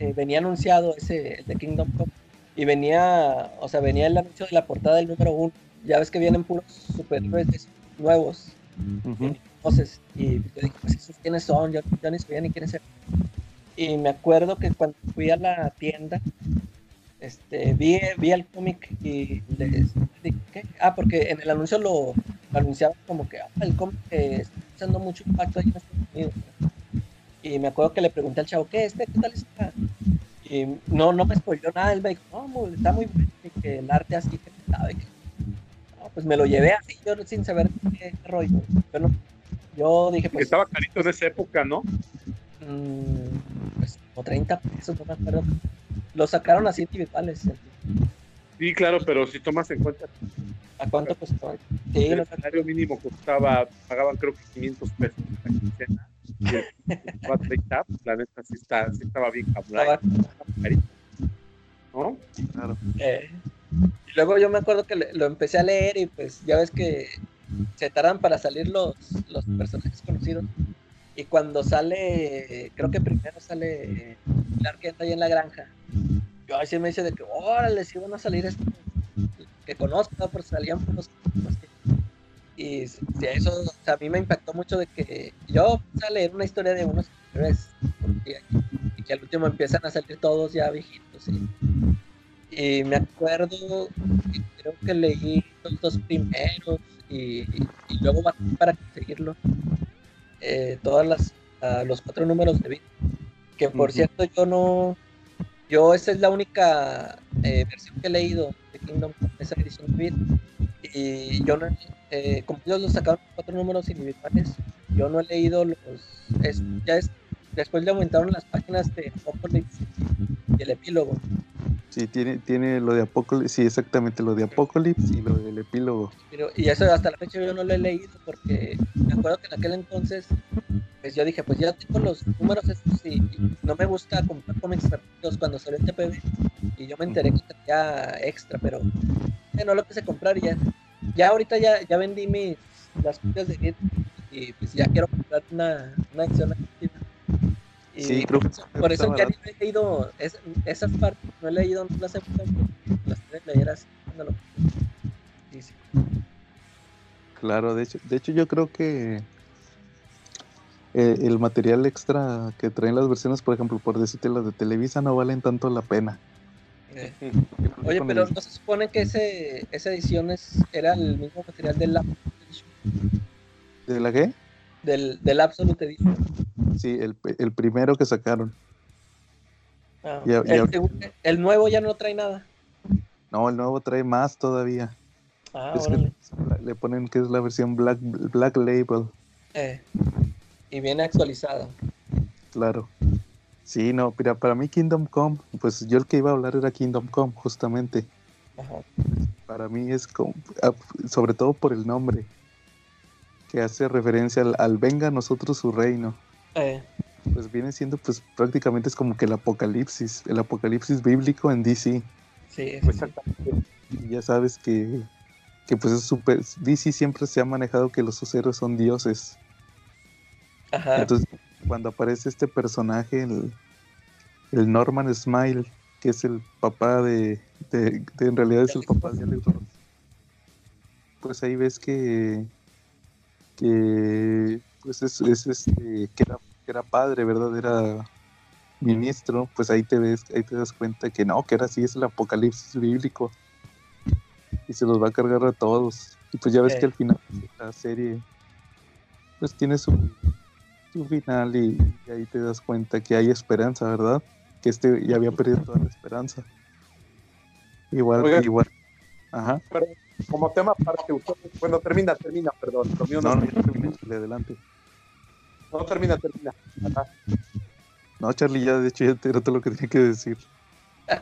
eh, venía anunciado ese el de Kingdom Come. Y venía, o sea, venía el anuncio de la portada del número uno. Ya ves que vienen puros superhéroes nuevos. Entonces, y yo dije, pues esos quiénes son, yo, yo ni sabía ni quiénes eran. Y me acuerdo que cuando fui a la tienda, este, vi, vi el cómic y les dije, ¿qué? Ah, porque en el anuncio lo, lo anunciaban como que ah, el cómic está haciendo mucho impacto ahí en Estados Unidos. Y me acuerdo que le pregunté al chavo, ¿qué este? ¿Qué tal está? Y no, no me spoiló nada, él me dijo, no, está muy bueno, y que el arte así que sabe que pues me lo llevé así, yo sin saber qué rollo. Yo, no- yo dije, pues, estaba carito en esa época, ¿no? mm, pues como 30 pesos, no me acuerdo. Lo sacaron así individuales. Sí, claro, pero si tomas en cuenta ¿A cuánto? Sí, el salario mínimo costaba, pagaban creo que 500 pesos la quincena. Y el costaba 30, pues, la neta sí, está, sí estaba bien cabrón. estaba- carito, ¿no? Claro. eh, luego yo me acuerdo que lo empecé a leer y pues ya ves que se tardan para salir los, los personajes conocidos. Y cuando sale, creo que primero sale Clark Kent ahí en la granja. Yo así me dice de que, órale, si van a salir estos que conozco, porque salían por los Y eso a mí me impactó mucho de que yo empecé a leer una historia de unos héroes y que al último empiezan a salir todos ya viejitos. ¿sí? Y me acuerdo, y creo que leí los dos primeros y, y luego batallé para conseguirlo. Eh, todas las ah, los cuatro números de vida. Que por cierto yo no, yo esa es la única eh, versión que he leído de Kingdom esa edición de vida. Y yo no, eh, como ellos lo sacaron cuatro números individuales, yo no he leído los, es, ya es, después le aumentaron las páginas de Apocalypse y el epílogo. Sí, tiene, tiene lo de Apocalypse, sí, exactamente, lo de Apocalypse y lo del epílogo. Pero, y eso hasta la fecha yo no lo he leído porque me acuerdo que en aquel entonces, pues yo dije, pues ya tengo los números estos y, y no me gusta comprar cómics repetidos cuando salió el TPB y yo me enteré que tenía extra, pero eh, no lo quise comprar y ya, ya ahorita ya, ya vendí mis, las copias de Git y pues ya quiero comprar una, una edición activa. Y Sí, creo que por eso ya barato. he leído es- esas partes, no he leído, no las he las leer así cuando lo sí. Claro, de hecho, de hecho yo creo que eh, el material extra que traen las versiones, por ejemplo, por decirte las de Televisa, no valen tanto la pena. Eh, Oye, pero el- ¿no se supone que ese, esa edición es, era el mismo material del, Ab- ¿De la qué? del, del Absolute Edition? Sí, el, el primero que sacaron. Ah, el, nuevo ya no trae nada. No, el nuevo trae más todavía. Ah, Es que le ponen que es la versión Black, Black Label, Eh, y viene actualizado. claro. Sí, no, mira, para mí Kingdom Come, pues yo el que iba a hablar era Kingdom Come, justamente. Ajá. Para mí es como, ah, sobre todo por el nombre, que hace referencia al, al venga a nosotros su reino. Eh, Pues viene siendo, pues prácticamente es como que el apocalipsis, el apocalipsis bíblico en DC. sí, exactamente. Y ya sabes que, que pues es súper, DC siempre se ha manejado que los héroes son dioses. Ajá. Entonces, cuando aparece este personaje, el, el Norman Smile, que es el papá de, de- de- en realidad es el papá de Alex Ross, pues ahí ves que, que pues es, es este, que era, que era padre, ¿verdad? Era ministro, pues ahí te ves, ahí te das cuenta que no, que era así, es el apocalipsis bíblico. Y se los va a cargar a todos. Y pues ya ves Sí. que al final de la serie, pues tiene su, su final y, y ahí te das cuenta que hay esperanza, ¿verdad? Que este ya había perdido toda la esperanza. Igual, Oiga. igual. Ajá. Pero como tema aparte, bueno, termina, termina, perdón. No, no, no, ya terminé, adelante. No termina, termina. Ajá. No, Charlie, ya de hecho ya te era todo lo que tenía que decir.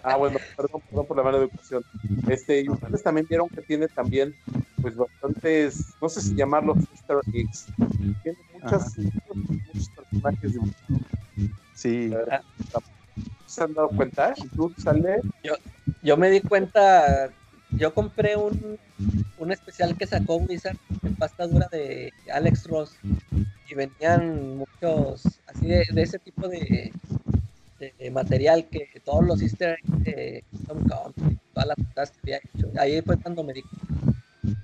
Ah, bueno, perdón, perdón por la mala educación. Este, y ustedes también vieron que tiene también, pues, bastantes, no sé si llamarlos Easter eggs. Tiene muchas, muchos personajes dibujados. Sí, ¿Se han dado cuenta? Incluso sale, Yo me di cuenta, yo compré un, un especial que sacó Wizard en pasta dura de Alex Ross y venían muchos, así de, ese tipo de, material que todos los easter eggs de Tom Compton, todas las cosas que había hecho. Ahí fue cuando me di.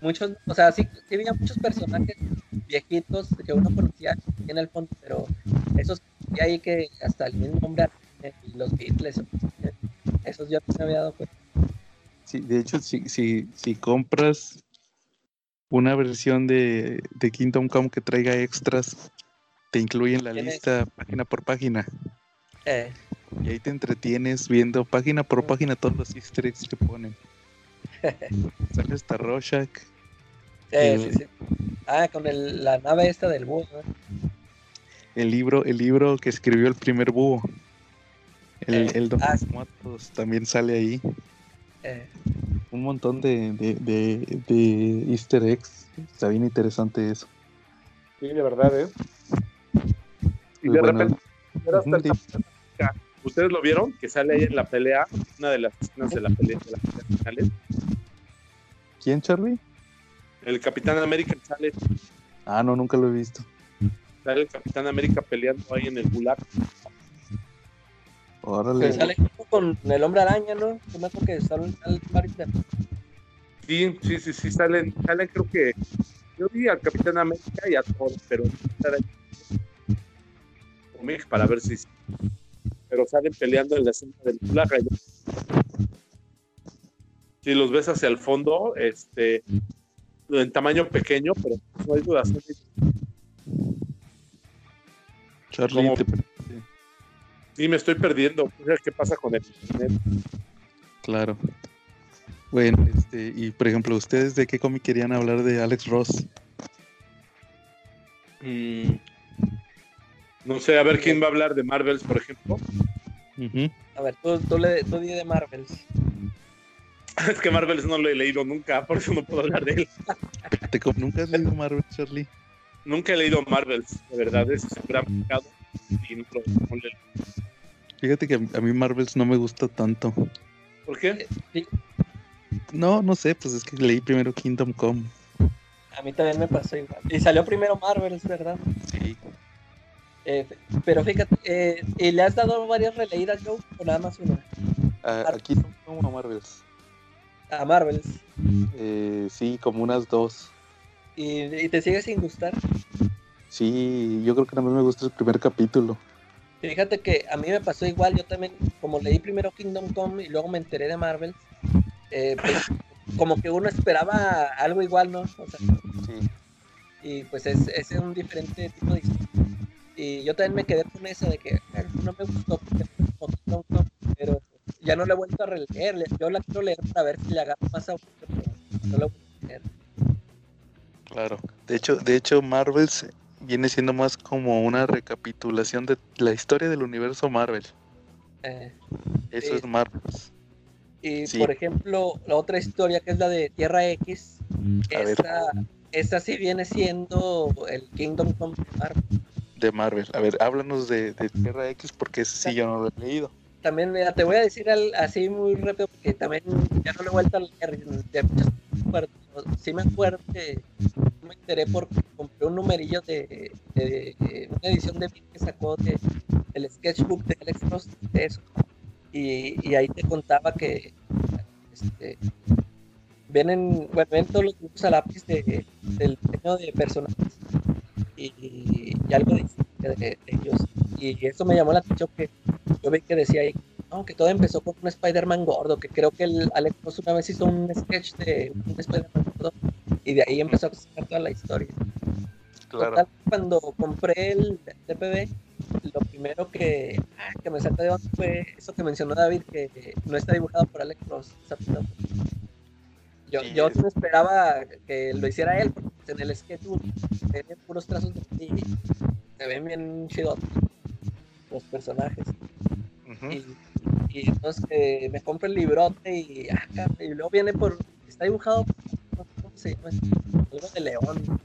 Muchos, o sea, sí, sí había muchos personajes viejitos que uno conocía en el fondo, pero esos que ahí que hasta el mismo nombre y los Beatles, esos yo no había dado cuenta. Sí, de hecho, si, si, si compras una versión de, de Kingdom Come que traiga extras, te incluyen la lista página por página. Eh, Y ahí te entretienes viendo página por página todos los easter eggs que ponen. Sale hasta Rorschach. eh, El- sí, sí. Ah, con el- la nave esta del búho. El libro, el libro que escribió el primer búho. El, Eh, el Don ah, sí. Matos también sale ahí. Eh, Un montón de, de, de, de easter eggs. Está bien interesante eso. sí, de verdad, ¿eh? Y Muy de bueno. repente, era hasta Ujú, el Capitán América. ¿ustedes lo vieron? Que sale ahí en la pelea, una de las escenas de la pelea, de las finales. ¿Quién, Charlie? El Capitán América sale, Ah, no, nunca lo he visto. sale el Capitán América peleando ahí en el Gulag. Órale. sale con el hombre araña, ¿no? Yo me acuerdo que sale, sale varios de- Sí, sí, sí, sí, salen, salen creo que yo vi al Capitán América y a Thor, pero salen cómics para ver si pero salen peleando en la escena del Gulag. ahí. Si los ves hacia el fondo, este en tamaño pequeño, pero no hay duda. Charlie, como- te- Sí, me estoy perdiendo. ¿Qué pasa con el internet? claro. Bueno, este, y por ejemplo, ¿ustedes de qué cómic querían hablar de Alex Ross? Mm, No sé, a ver quién va a hablar de Marvels, por ejemplo. A ver, tú, tú, le, tú di de Marvels. Es que Marvels no lo he leído nunca, por eso no puedo hablar de él. Espérate, ¿cómo ¿Nunca has leído Marvel, Charlie? Nunca he leído Marvels, de verdad, es un gran pecado. Y no lo- no le- Fíjate que a mí Marvels no me gusta tanto. ¿Por qué? Sí, No, no sé, pues es que leí primero Kingdom Come. a mí también me pasó igual. Y salió primero Marvels, ¿verdad? Sí. Eh, pero fíjate, eh, ¿y le has dado varias releídas, Joe? ¿O nada más una? A, a Kingdom Come o a Marvels. A Marvels. Eh, sí, como unas dos. ¿Y, y te sigue sin gustar? Sí, yo creo que nada más me gusta el primer capítulo. Fíjate que a mí me pasó igual, yo también, como leí primero Kingdom Come y luego me enteré de Marvel, eh, pues, como que uno esperaba algo igual, ¿no? O sea, Sí. y pues es, es un diferente tipo de historia. Y yo también me quedé con esa de que "Ah, no me gustó porque Kingdom Come, pero ya no la he vuelto a releer. Yo la quiero leer para ver si le agarro más a pero no la he vuelto a leer. Claro. De hecho, de hecho, Marvels viene siendo más como una recapitulación de la historia del universo Marvel. Eh, Eso es Marvels. y Sí. por ejemplo, la otra historia que es la de Tierra X, ver. esa, esa sí viene siendo el Kingdom Come de Marvel. De Marvel. A ver, háblanos de, de Tierra X porque ese sí yo no lo he leído. También, mira, te voy a decir al- así muy rápido porque también ya no lo he vuelto a leer. de muchas Sí me acuerdo que me enteré porque compré un numerillo de, una edición de Bill que sacó de, el sketchbook de Alex Ross de eso. Y, ahí te contaba que este, ven, en, bueno, ven todos los dibujos a lápiz de, del diseño de personajes. y, y algo de, de- ellos. Y eso me llamó la atención que yo vi que decía ahí, no, todo empezó con un Spider-Man gordo, que creo que el Alex Ross una vez hizo un sketch de un Spider-Man gordo y de ahí empezó a sacar toda la historia. Claro. Total, cuando compré el TPB, lo primero que, ah, que me sacó de onda fue eso que mencionó David, que no está dibujado por Alex Ross. Yo, Sí, yo esperaba que lo hiciera él, porque en el sketchbook tienen puros trazos de y se ven bien chidos los personajes. Y, y entonces que me compro el librote y, ah, y luego viene por. Está dibujado. No sé ¿Cómo se llama? Algo de león.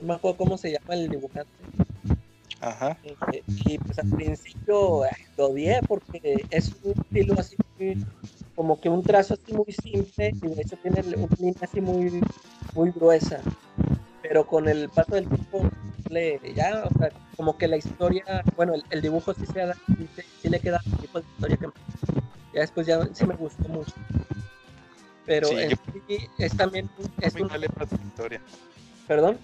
No me acuerdo cómo se llama el dibujante. Ajá. Eh, y pues al principio eh, lo odié porque es un estilo así muy- como que un trazo así muy simple y de hecho tiene una línea así muy muy gruesa pero con el paso del tiempo le ya o sea, como que la historia bueno el, el dibujo sí se da- sí, sí le queda el tipo de historia que ya después ya sí me gustó mucho pero Sí, en yo- sí es también es Muy un la historia. perdón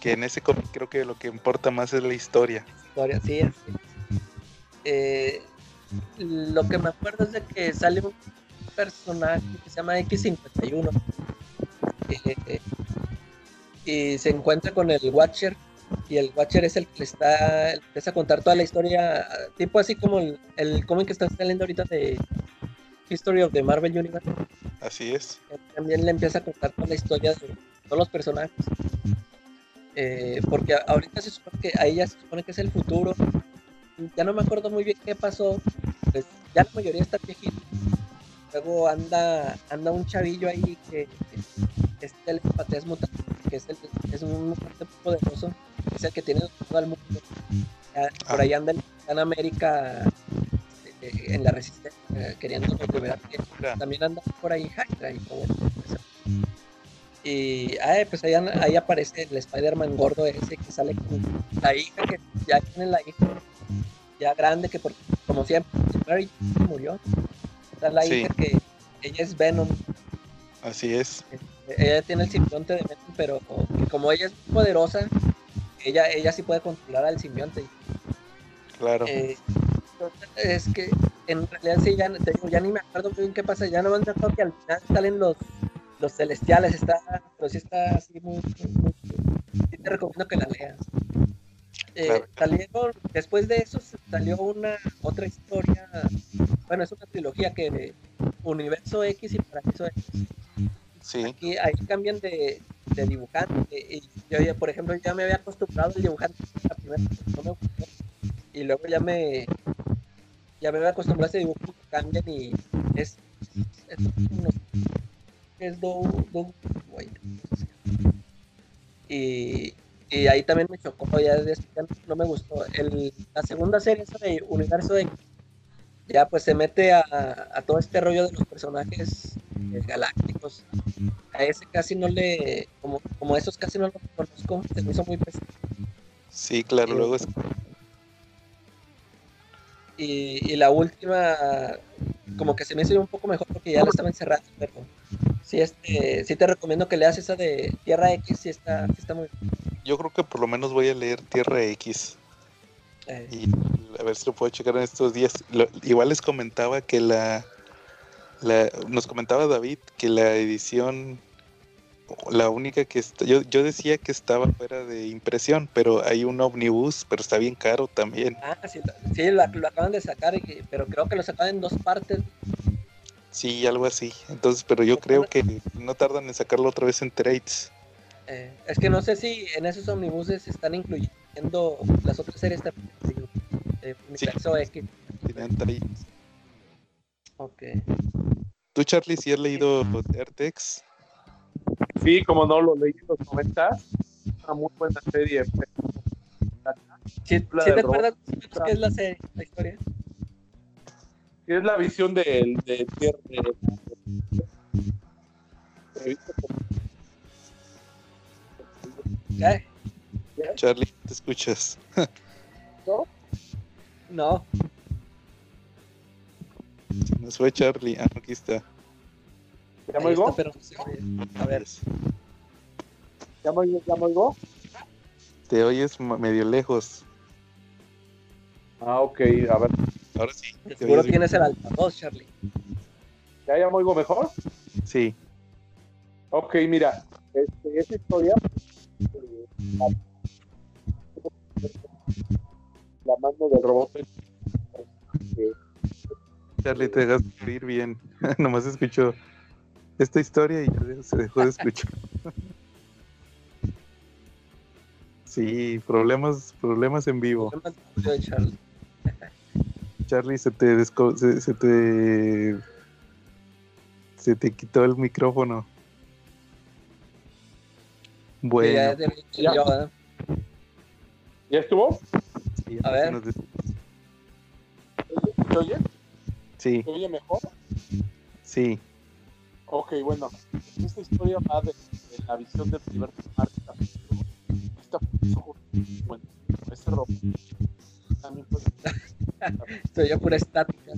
Que en ese cómic creo que lo que importa más es la historia. historia, sí, es. Eh, lo que me acuerdo es de que sale un personaje que se llama X51 eh, y se encuentra con el Watcher y el Watcher es el que le está empieza a contar toda la historia tipo así como el, el cómic que está saliendo ahorita de History of the Marvel Universe Así es. él también le empieza a contar toda la historia de todos los personajes. Eh, porque ahorita se supone que ahí ya se supone que es el futuro. Ya no me acuerdo muy bien qué pasó. Pues ya la mayoría está viejito. Luego anda, anda un chavillo ahí que es telepatía es mutante, que es, el, es un mutante poderoso, es el que tiene todo el mundo. Por Ah. ahí anda el Capitán América eh, en la resistencia, eh, queriendo liberar Mira, también anda por ahí Hydra y todo eso. Y ay, pues ahí, ahí aparece el Spider-Man gordo ese que sale con la hija que ya tiene la hija ya grande que por, como siempre Mary murió. Está la Sí. hija que ella es Venom. Así es. eh, Ella tiene el simbionte de Venom, pero que como ella es poderosa, ella, ella sí puede controlar al simbionte. Claro. Eh, es que en realidad sí, ya, te digo, ya ni me acuerdo muy bien qué pasa, ya no me acuerdo que al final salen los, los celestiales, está, pero sí está así muy, muy- muy- sí te recomiendo que la leas. Eh, Claro. salieron, después de eso salió una otra historia, bueno, es una trilogía que Universo X y Paraíso X. Sí. Aquí ahí cambian de, de dibujante. Y yo ya, por ejemplo, ya me había acostumbrado al dibujante la primera vez, no me gustó. Y luego ya me ya me acostumbrado a ese dibujo cambian y es es, no es y, y ahí también me chocó, ya, después ya no me gustó. El, la segunda serie esa de Universo X ya pues se mete a, a todo este rollo de los personajes eh, galácticos. A ese casi no le, como, como esos casi no los conozco, se me hizo muy pesado. Sí, claro. Luego es Y, y la última, como que se me hizo un poco mejor porque ya la estaba encerrando, pero sí, este, sí te recomiendo que leas esa de Tierra X, sí está, sí está muy Yo creo que por lo menos voy a leer Tierra X. Eh, y a ver si lo puedo checar en estos días. Lo- igual les comentaba que la, la- nos comentaba David que la edición, la única que está, yo, yo decía que estaba fuera de impresión, pero hay un omnibus, pero está bien caro también. Ah, sí, sí, lo acaban de sacar, pero creo que lo sacaban en dos partes. Sí, algo así. Entonces, pero yo creo que no tardan en sacarlo otra vez en trades. Eh, es que no sé si en esos omnibuses están incluyendo las otras series también de, de Universo X. Tienen trades. Ok. ¿Tú, Charlie, si has leído Ertex? Sí, como no, lo leí en los 90. Una muy buena serie. ¿Sí, sí te acuerdas qué es la serie, la historia? es la visión de, de, de, de- de- ¿Qué? Charlie, ¿te escuchas? No, Se nos fue Charlie. Ah, aquí está. ¿Ya me oigo? pero. A ver, ¿Ya me oigo? ¿Ya me oigo? te oyes medio lejos. Ah, ok, a ver. Ahora sí. te Seguro tienes el altavoz, Charlie. ¿Ya ya me oigo mejor? Sí. Ok, mira, este, esa historia. eh, la, mano del robot. Charlie, te dejas oír bien. Nomás escucho esta historia y ya se dejó de escuchar. sí, problemas, problemas en vivo. Charlie. Charlie, se te desco- se, se te se te quitó el micrófono. Bueno, ya. ¿Ya estuvo? sí, a ver. nos des- ¿Se oye? sí, ¿Se oye mejor? sí, Ok, bueno, esta historia va de, de la visión del primer marca. Esta bueno, ese robot también Soy yo pura estática.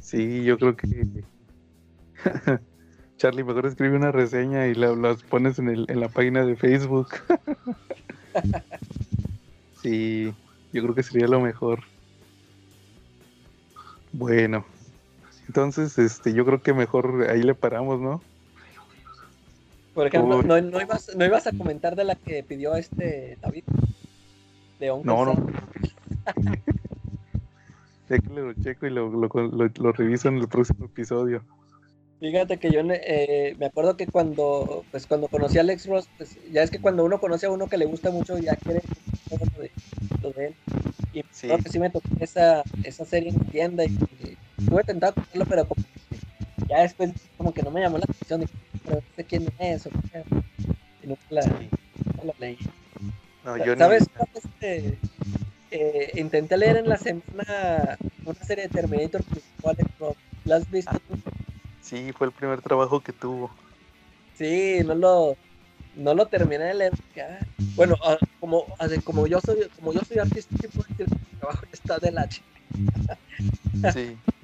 sí, yo creo que Charlie, mejor escribe una reseña y la, las pones en, el, en la página de Facebook. sí, yo creo que sería lo mejor. Bueno, entonces, este, yo creo que mejor ahí le paramos, ¿no? Por ejemplo, no, no, ibas, no ibas a comentar de la que pidió este David. De No, no. Sam. Déjenle lo checo y lo, lo, lo, lo reviso en el próximo episodio. Fíjate que yo eh, me acuerdo que cuando pues cuando conocí a Alex Ross, pues ya es que cuando uno conoce a uno que le gusta mucho, ya quiere todo lo de, lo de él. Y Sí. creo que sí me tocó esa, esa serie en tienda y, y estuve tentado comprarlo, pero como ya después como que no me llamó la atención. Dije, pero no sé quién es o qué. Y nunca la, nunca la leí. No, yo ¿Sabes este, eh, intenté leer en la semana una serie de Terminator Ross. ¿La has visto tú? Sí, fue el primer trabajo que tuvo. Sí, no lo, no lo terminé de leer. ah, bueno, ah, como, ah, como yo soy, como yo soy artista, puedo decir que mi trabajo está de la ch- Sí,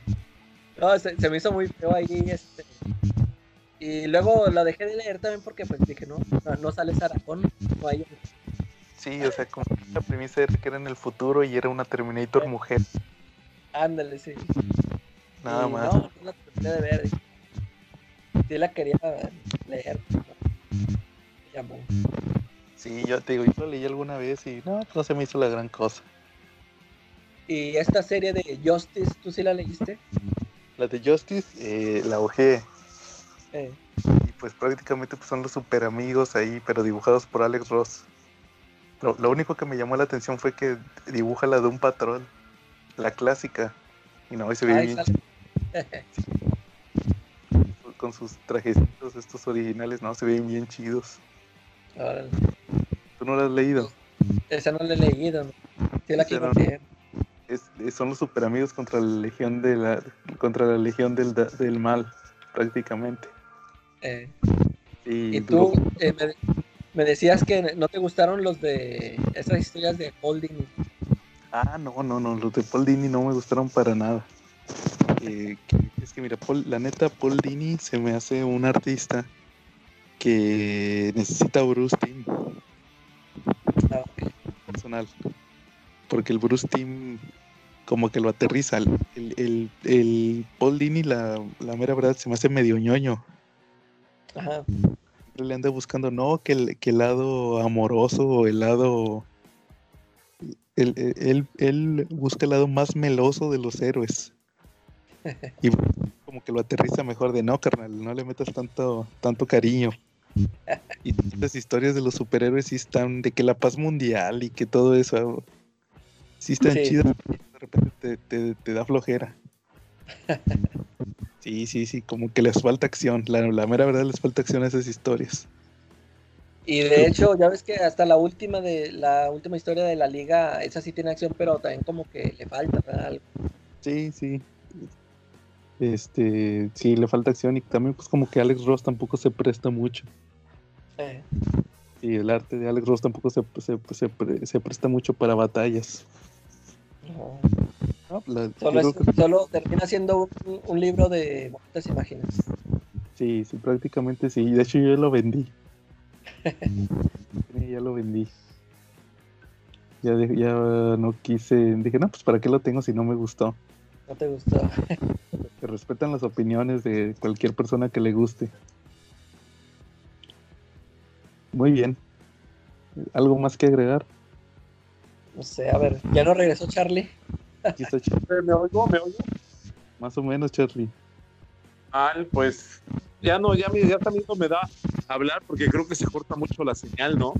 No, se, se me hizo muy feo ahí, este. Y luego lo dejé de leer también porque pues dije, no, no, no sale Saracón, no hay sí, o sea, como la premisa era que era en el futuro y era una Terminator mujer, ándale, sí. nada Y más. No, no la terminé de ver. Sí la quería leer. llamó. Sí, yo te digo, yo lo leí alguna vez y no, no se me hizo la gran cosa. Y esta serie de Justice, ¿tú sí la leíste? La de Justice, eh, la ojé Eh, y pues prácticamente pues, son los super amigos ahí, pero dibujados por Alex Ross. Lo, lo único que me llamó la atención fue que dibuja la de un patrón, la clásica. Y no, y se ve ahí bien con sus trajecitos estos originales, no, se ven bien chidos. Órale. ¿Tú no lo has leído? Esa no la he leído. la quiero leer. Es- son los super amigos contra la legión de la contra la legión del, del mal, prácticamente. Eh, Y, y tú eh, me, me decías que no te gustaron los de esas historias de Holding. Ah, no, no, no, los de Paul Dini no me gustaron para nada. Eh, es que mira, Paul- la neta, Paul Dini se me hace un artista que necesita Bruce Team Ah, personal. Porque el Bruce Team como que lo aterriza. El, el, el, Paul Dini, la, la mera verdad, se me hace medio ñoño. Ajá. Siempre le anda buscando, no, que el, que el lado amoroso o el lado... Él, él- él- busca el lado más meloso de los héroes. Y como que lo aterriza mejor de no, carnal, no le metas tanto, tanto cariño. Y las historias de los superhéroes sí están de que la paz mundial y que todo eso sí están Sí. chidas. De repente te, te- te da flojera. Sí, sí, sí, como que les falta acción. La, la mera verdad les falta acción a esas historias. Y de hecho, ya ves que hasta la última de la última historia de la liga, esa sí tiene acción, pero también como que le falta ¿verdad? algo. Sí, sí. Este, sí, le falta acción y también pues como que Alex Ross tampoco se presta mucho. Eh, Y el arte de Alex Ross tampoco se, se, se pre- se presta mucho para batallas. No. No, la- yo Solo, creo es- que- solo termina siendo un, un libro de bonitas imágenes. sí, sí, prácticamente sí. De hecho yo ya lo vendí. Ya lo vendí. Ya, de- ya no quise, dije, no, pues para qué lo tengo si no me gustó. ¿No te gustó? Que respetan las opiniones de cualquier persona que le guste. Muy bien. ¿Algo más que agregar? No sé, a ver, ya no regresó Charlie. Aquí está Ch- Eh, ¿Me oigo? ¿Me oigo? más o menos, Charlie. Mal, pues ya no, ya, ya también no me da hablar porque creo que se corta mucho la señal, ¿no?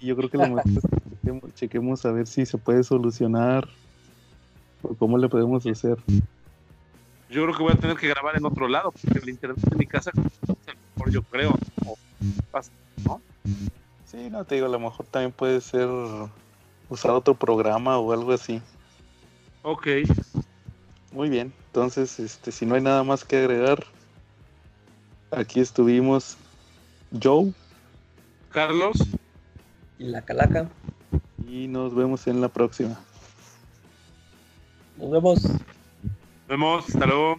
Y yo creo que lo mejor es que chequemos, chequemos a ver si se puede solucionar o cómo le podemos hacer. Yo creo que voy a tener que grabar en otro lado porque el internet de mi casa es el mejor, yo creo. O pasa, ¿no? Sí, no te digo, a lo mejor también puede ser usar otro programa o algo así. Ok, Muy bien, entonces, este, si no hay nada más que agregar, aquí estuvimos Joe Carlos. Y la calaca. y nos vemos en la próxima. Nos vemos. Nos vemos, hasta luego.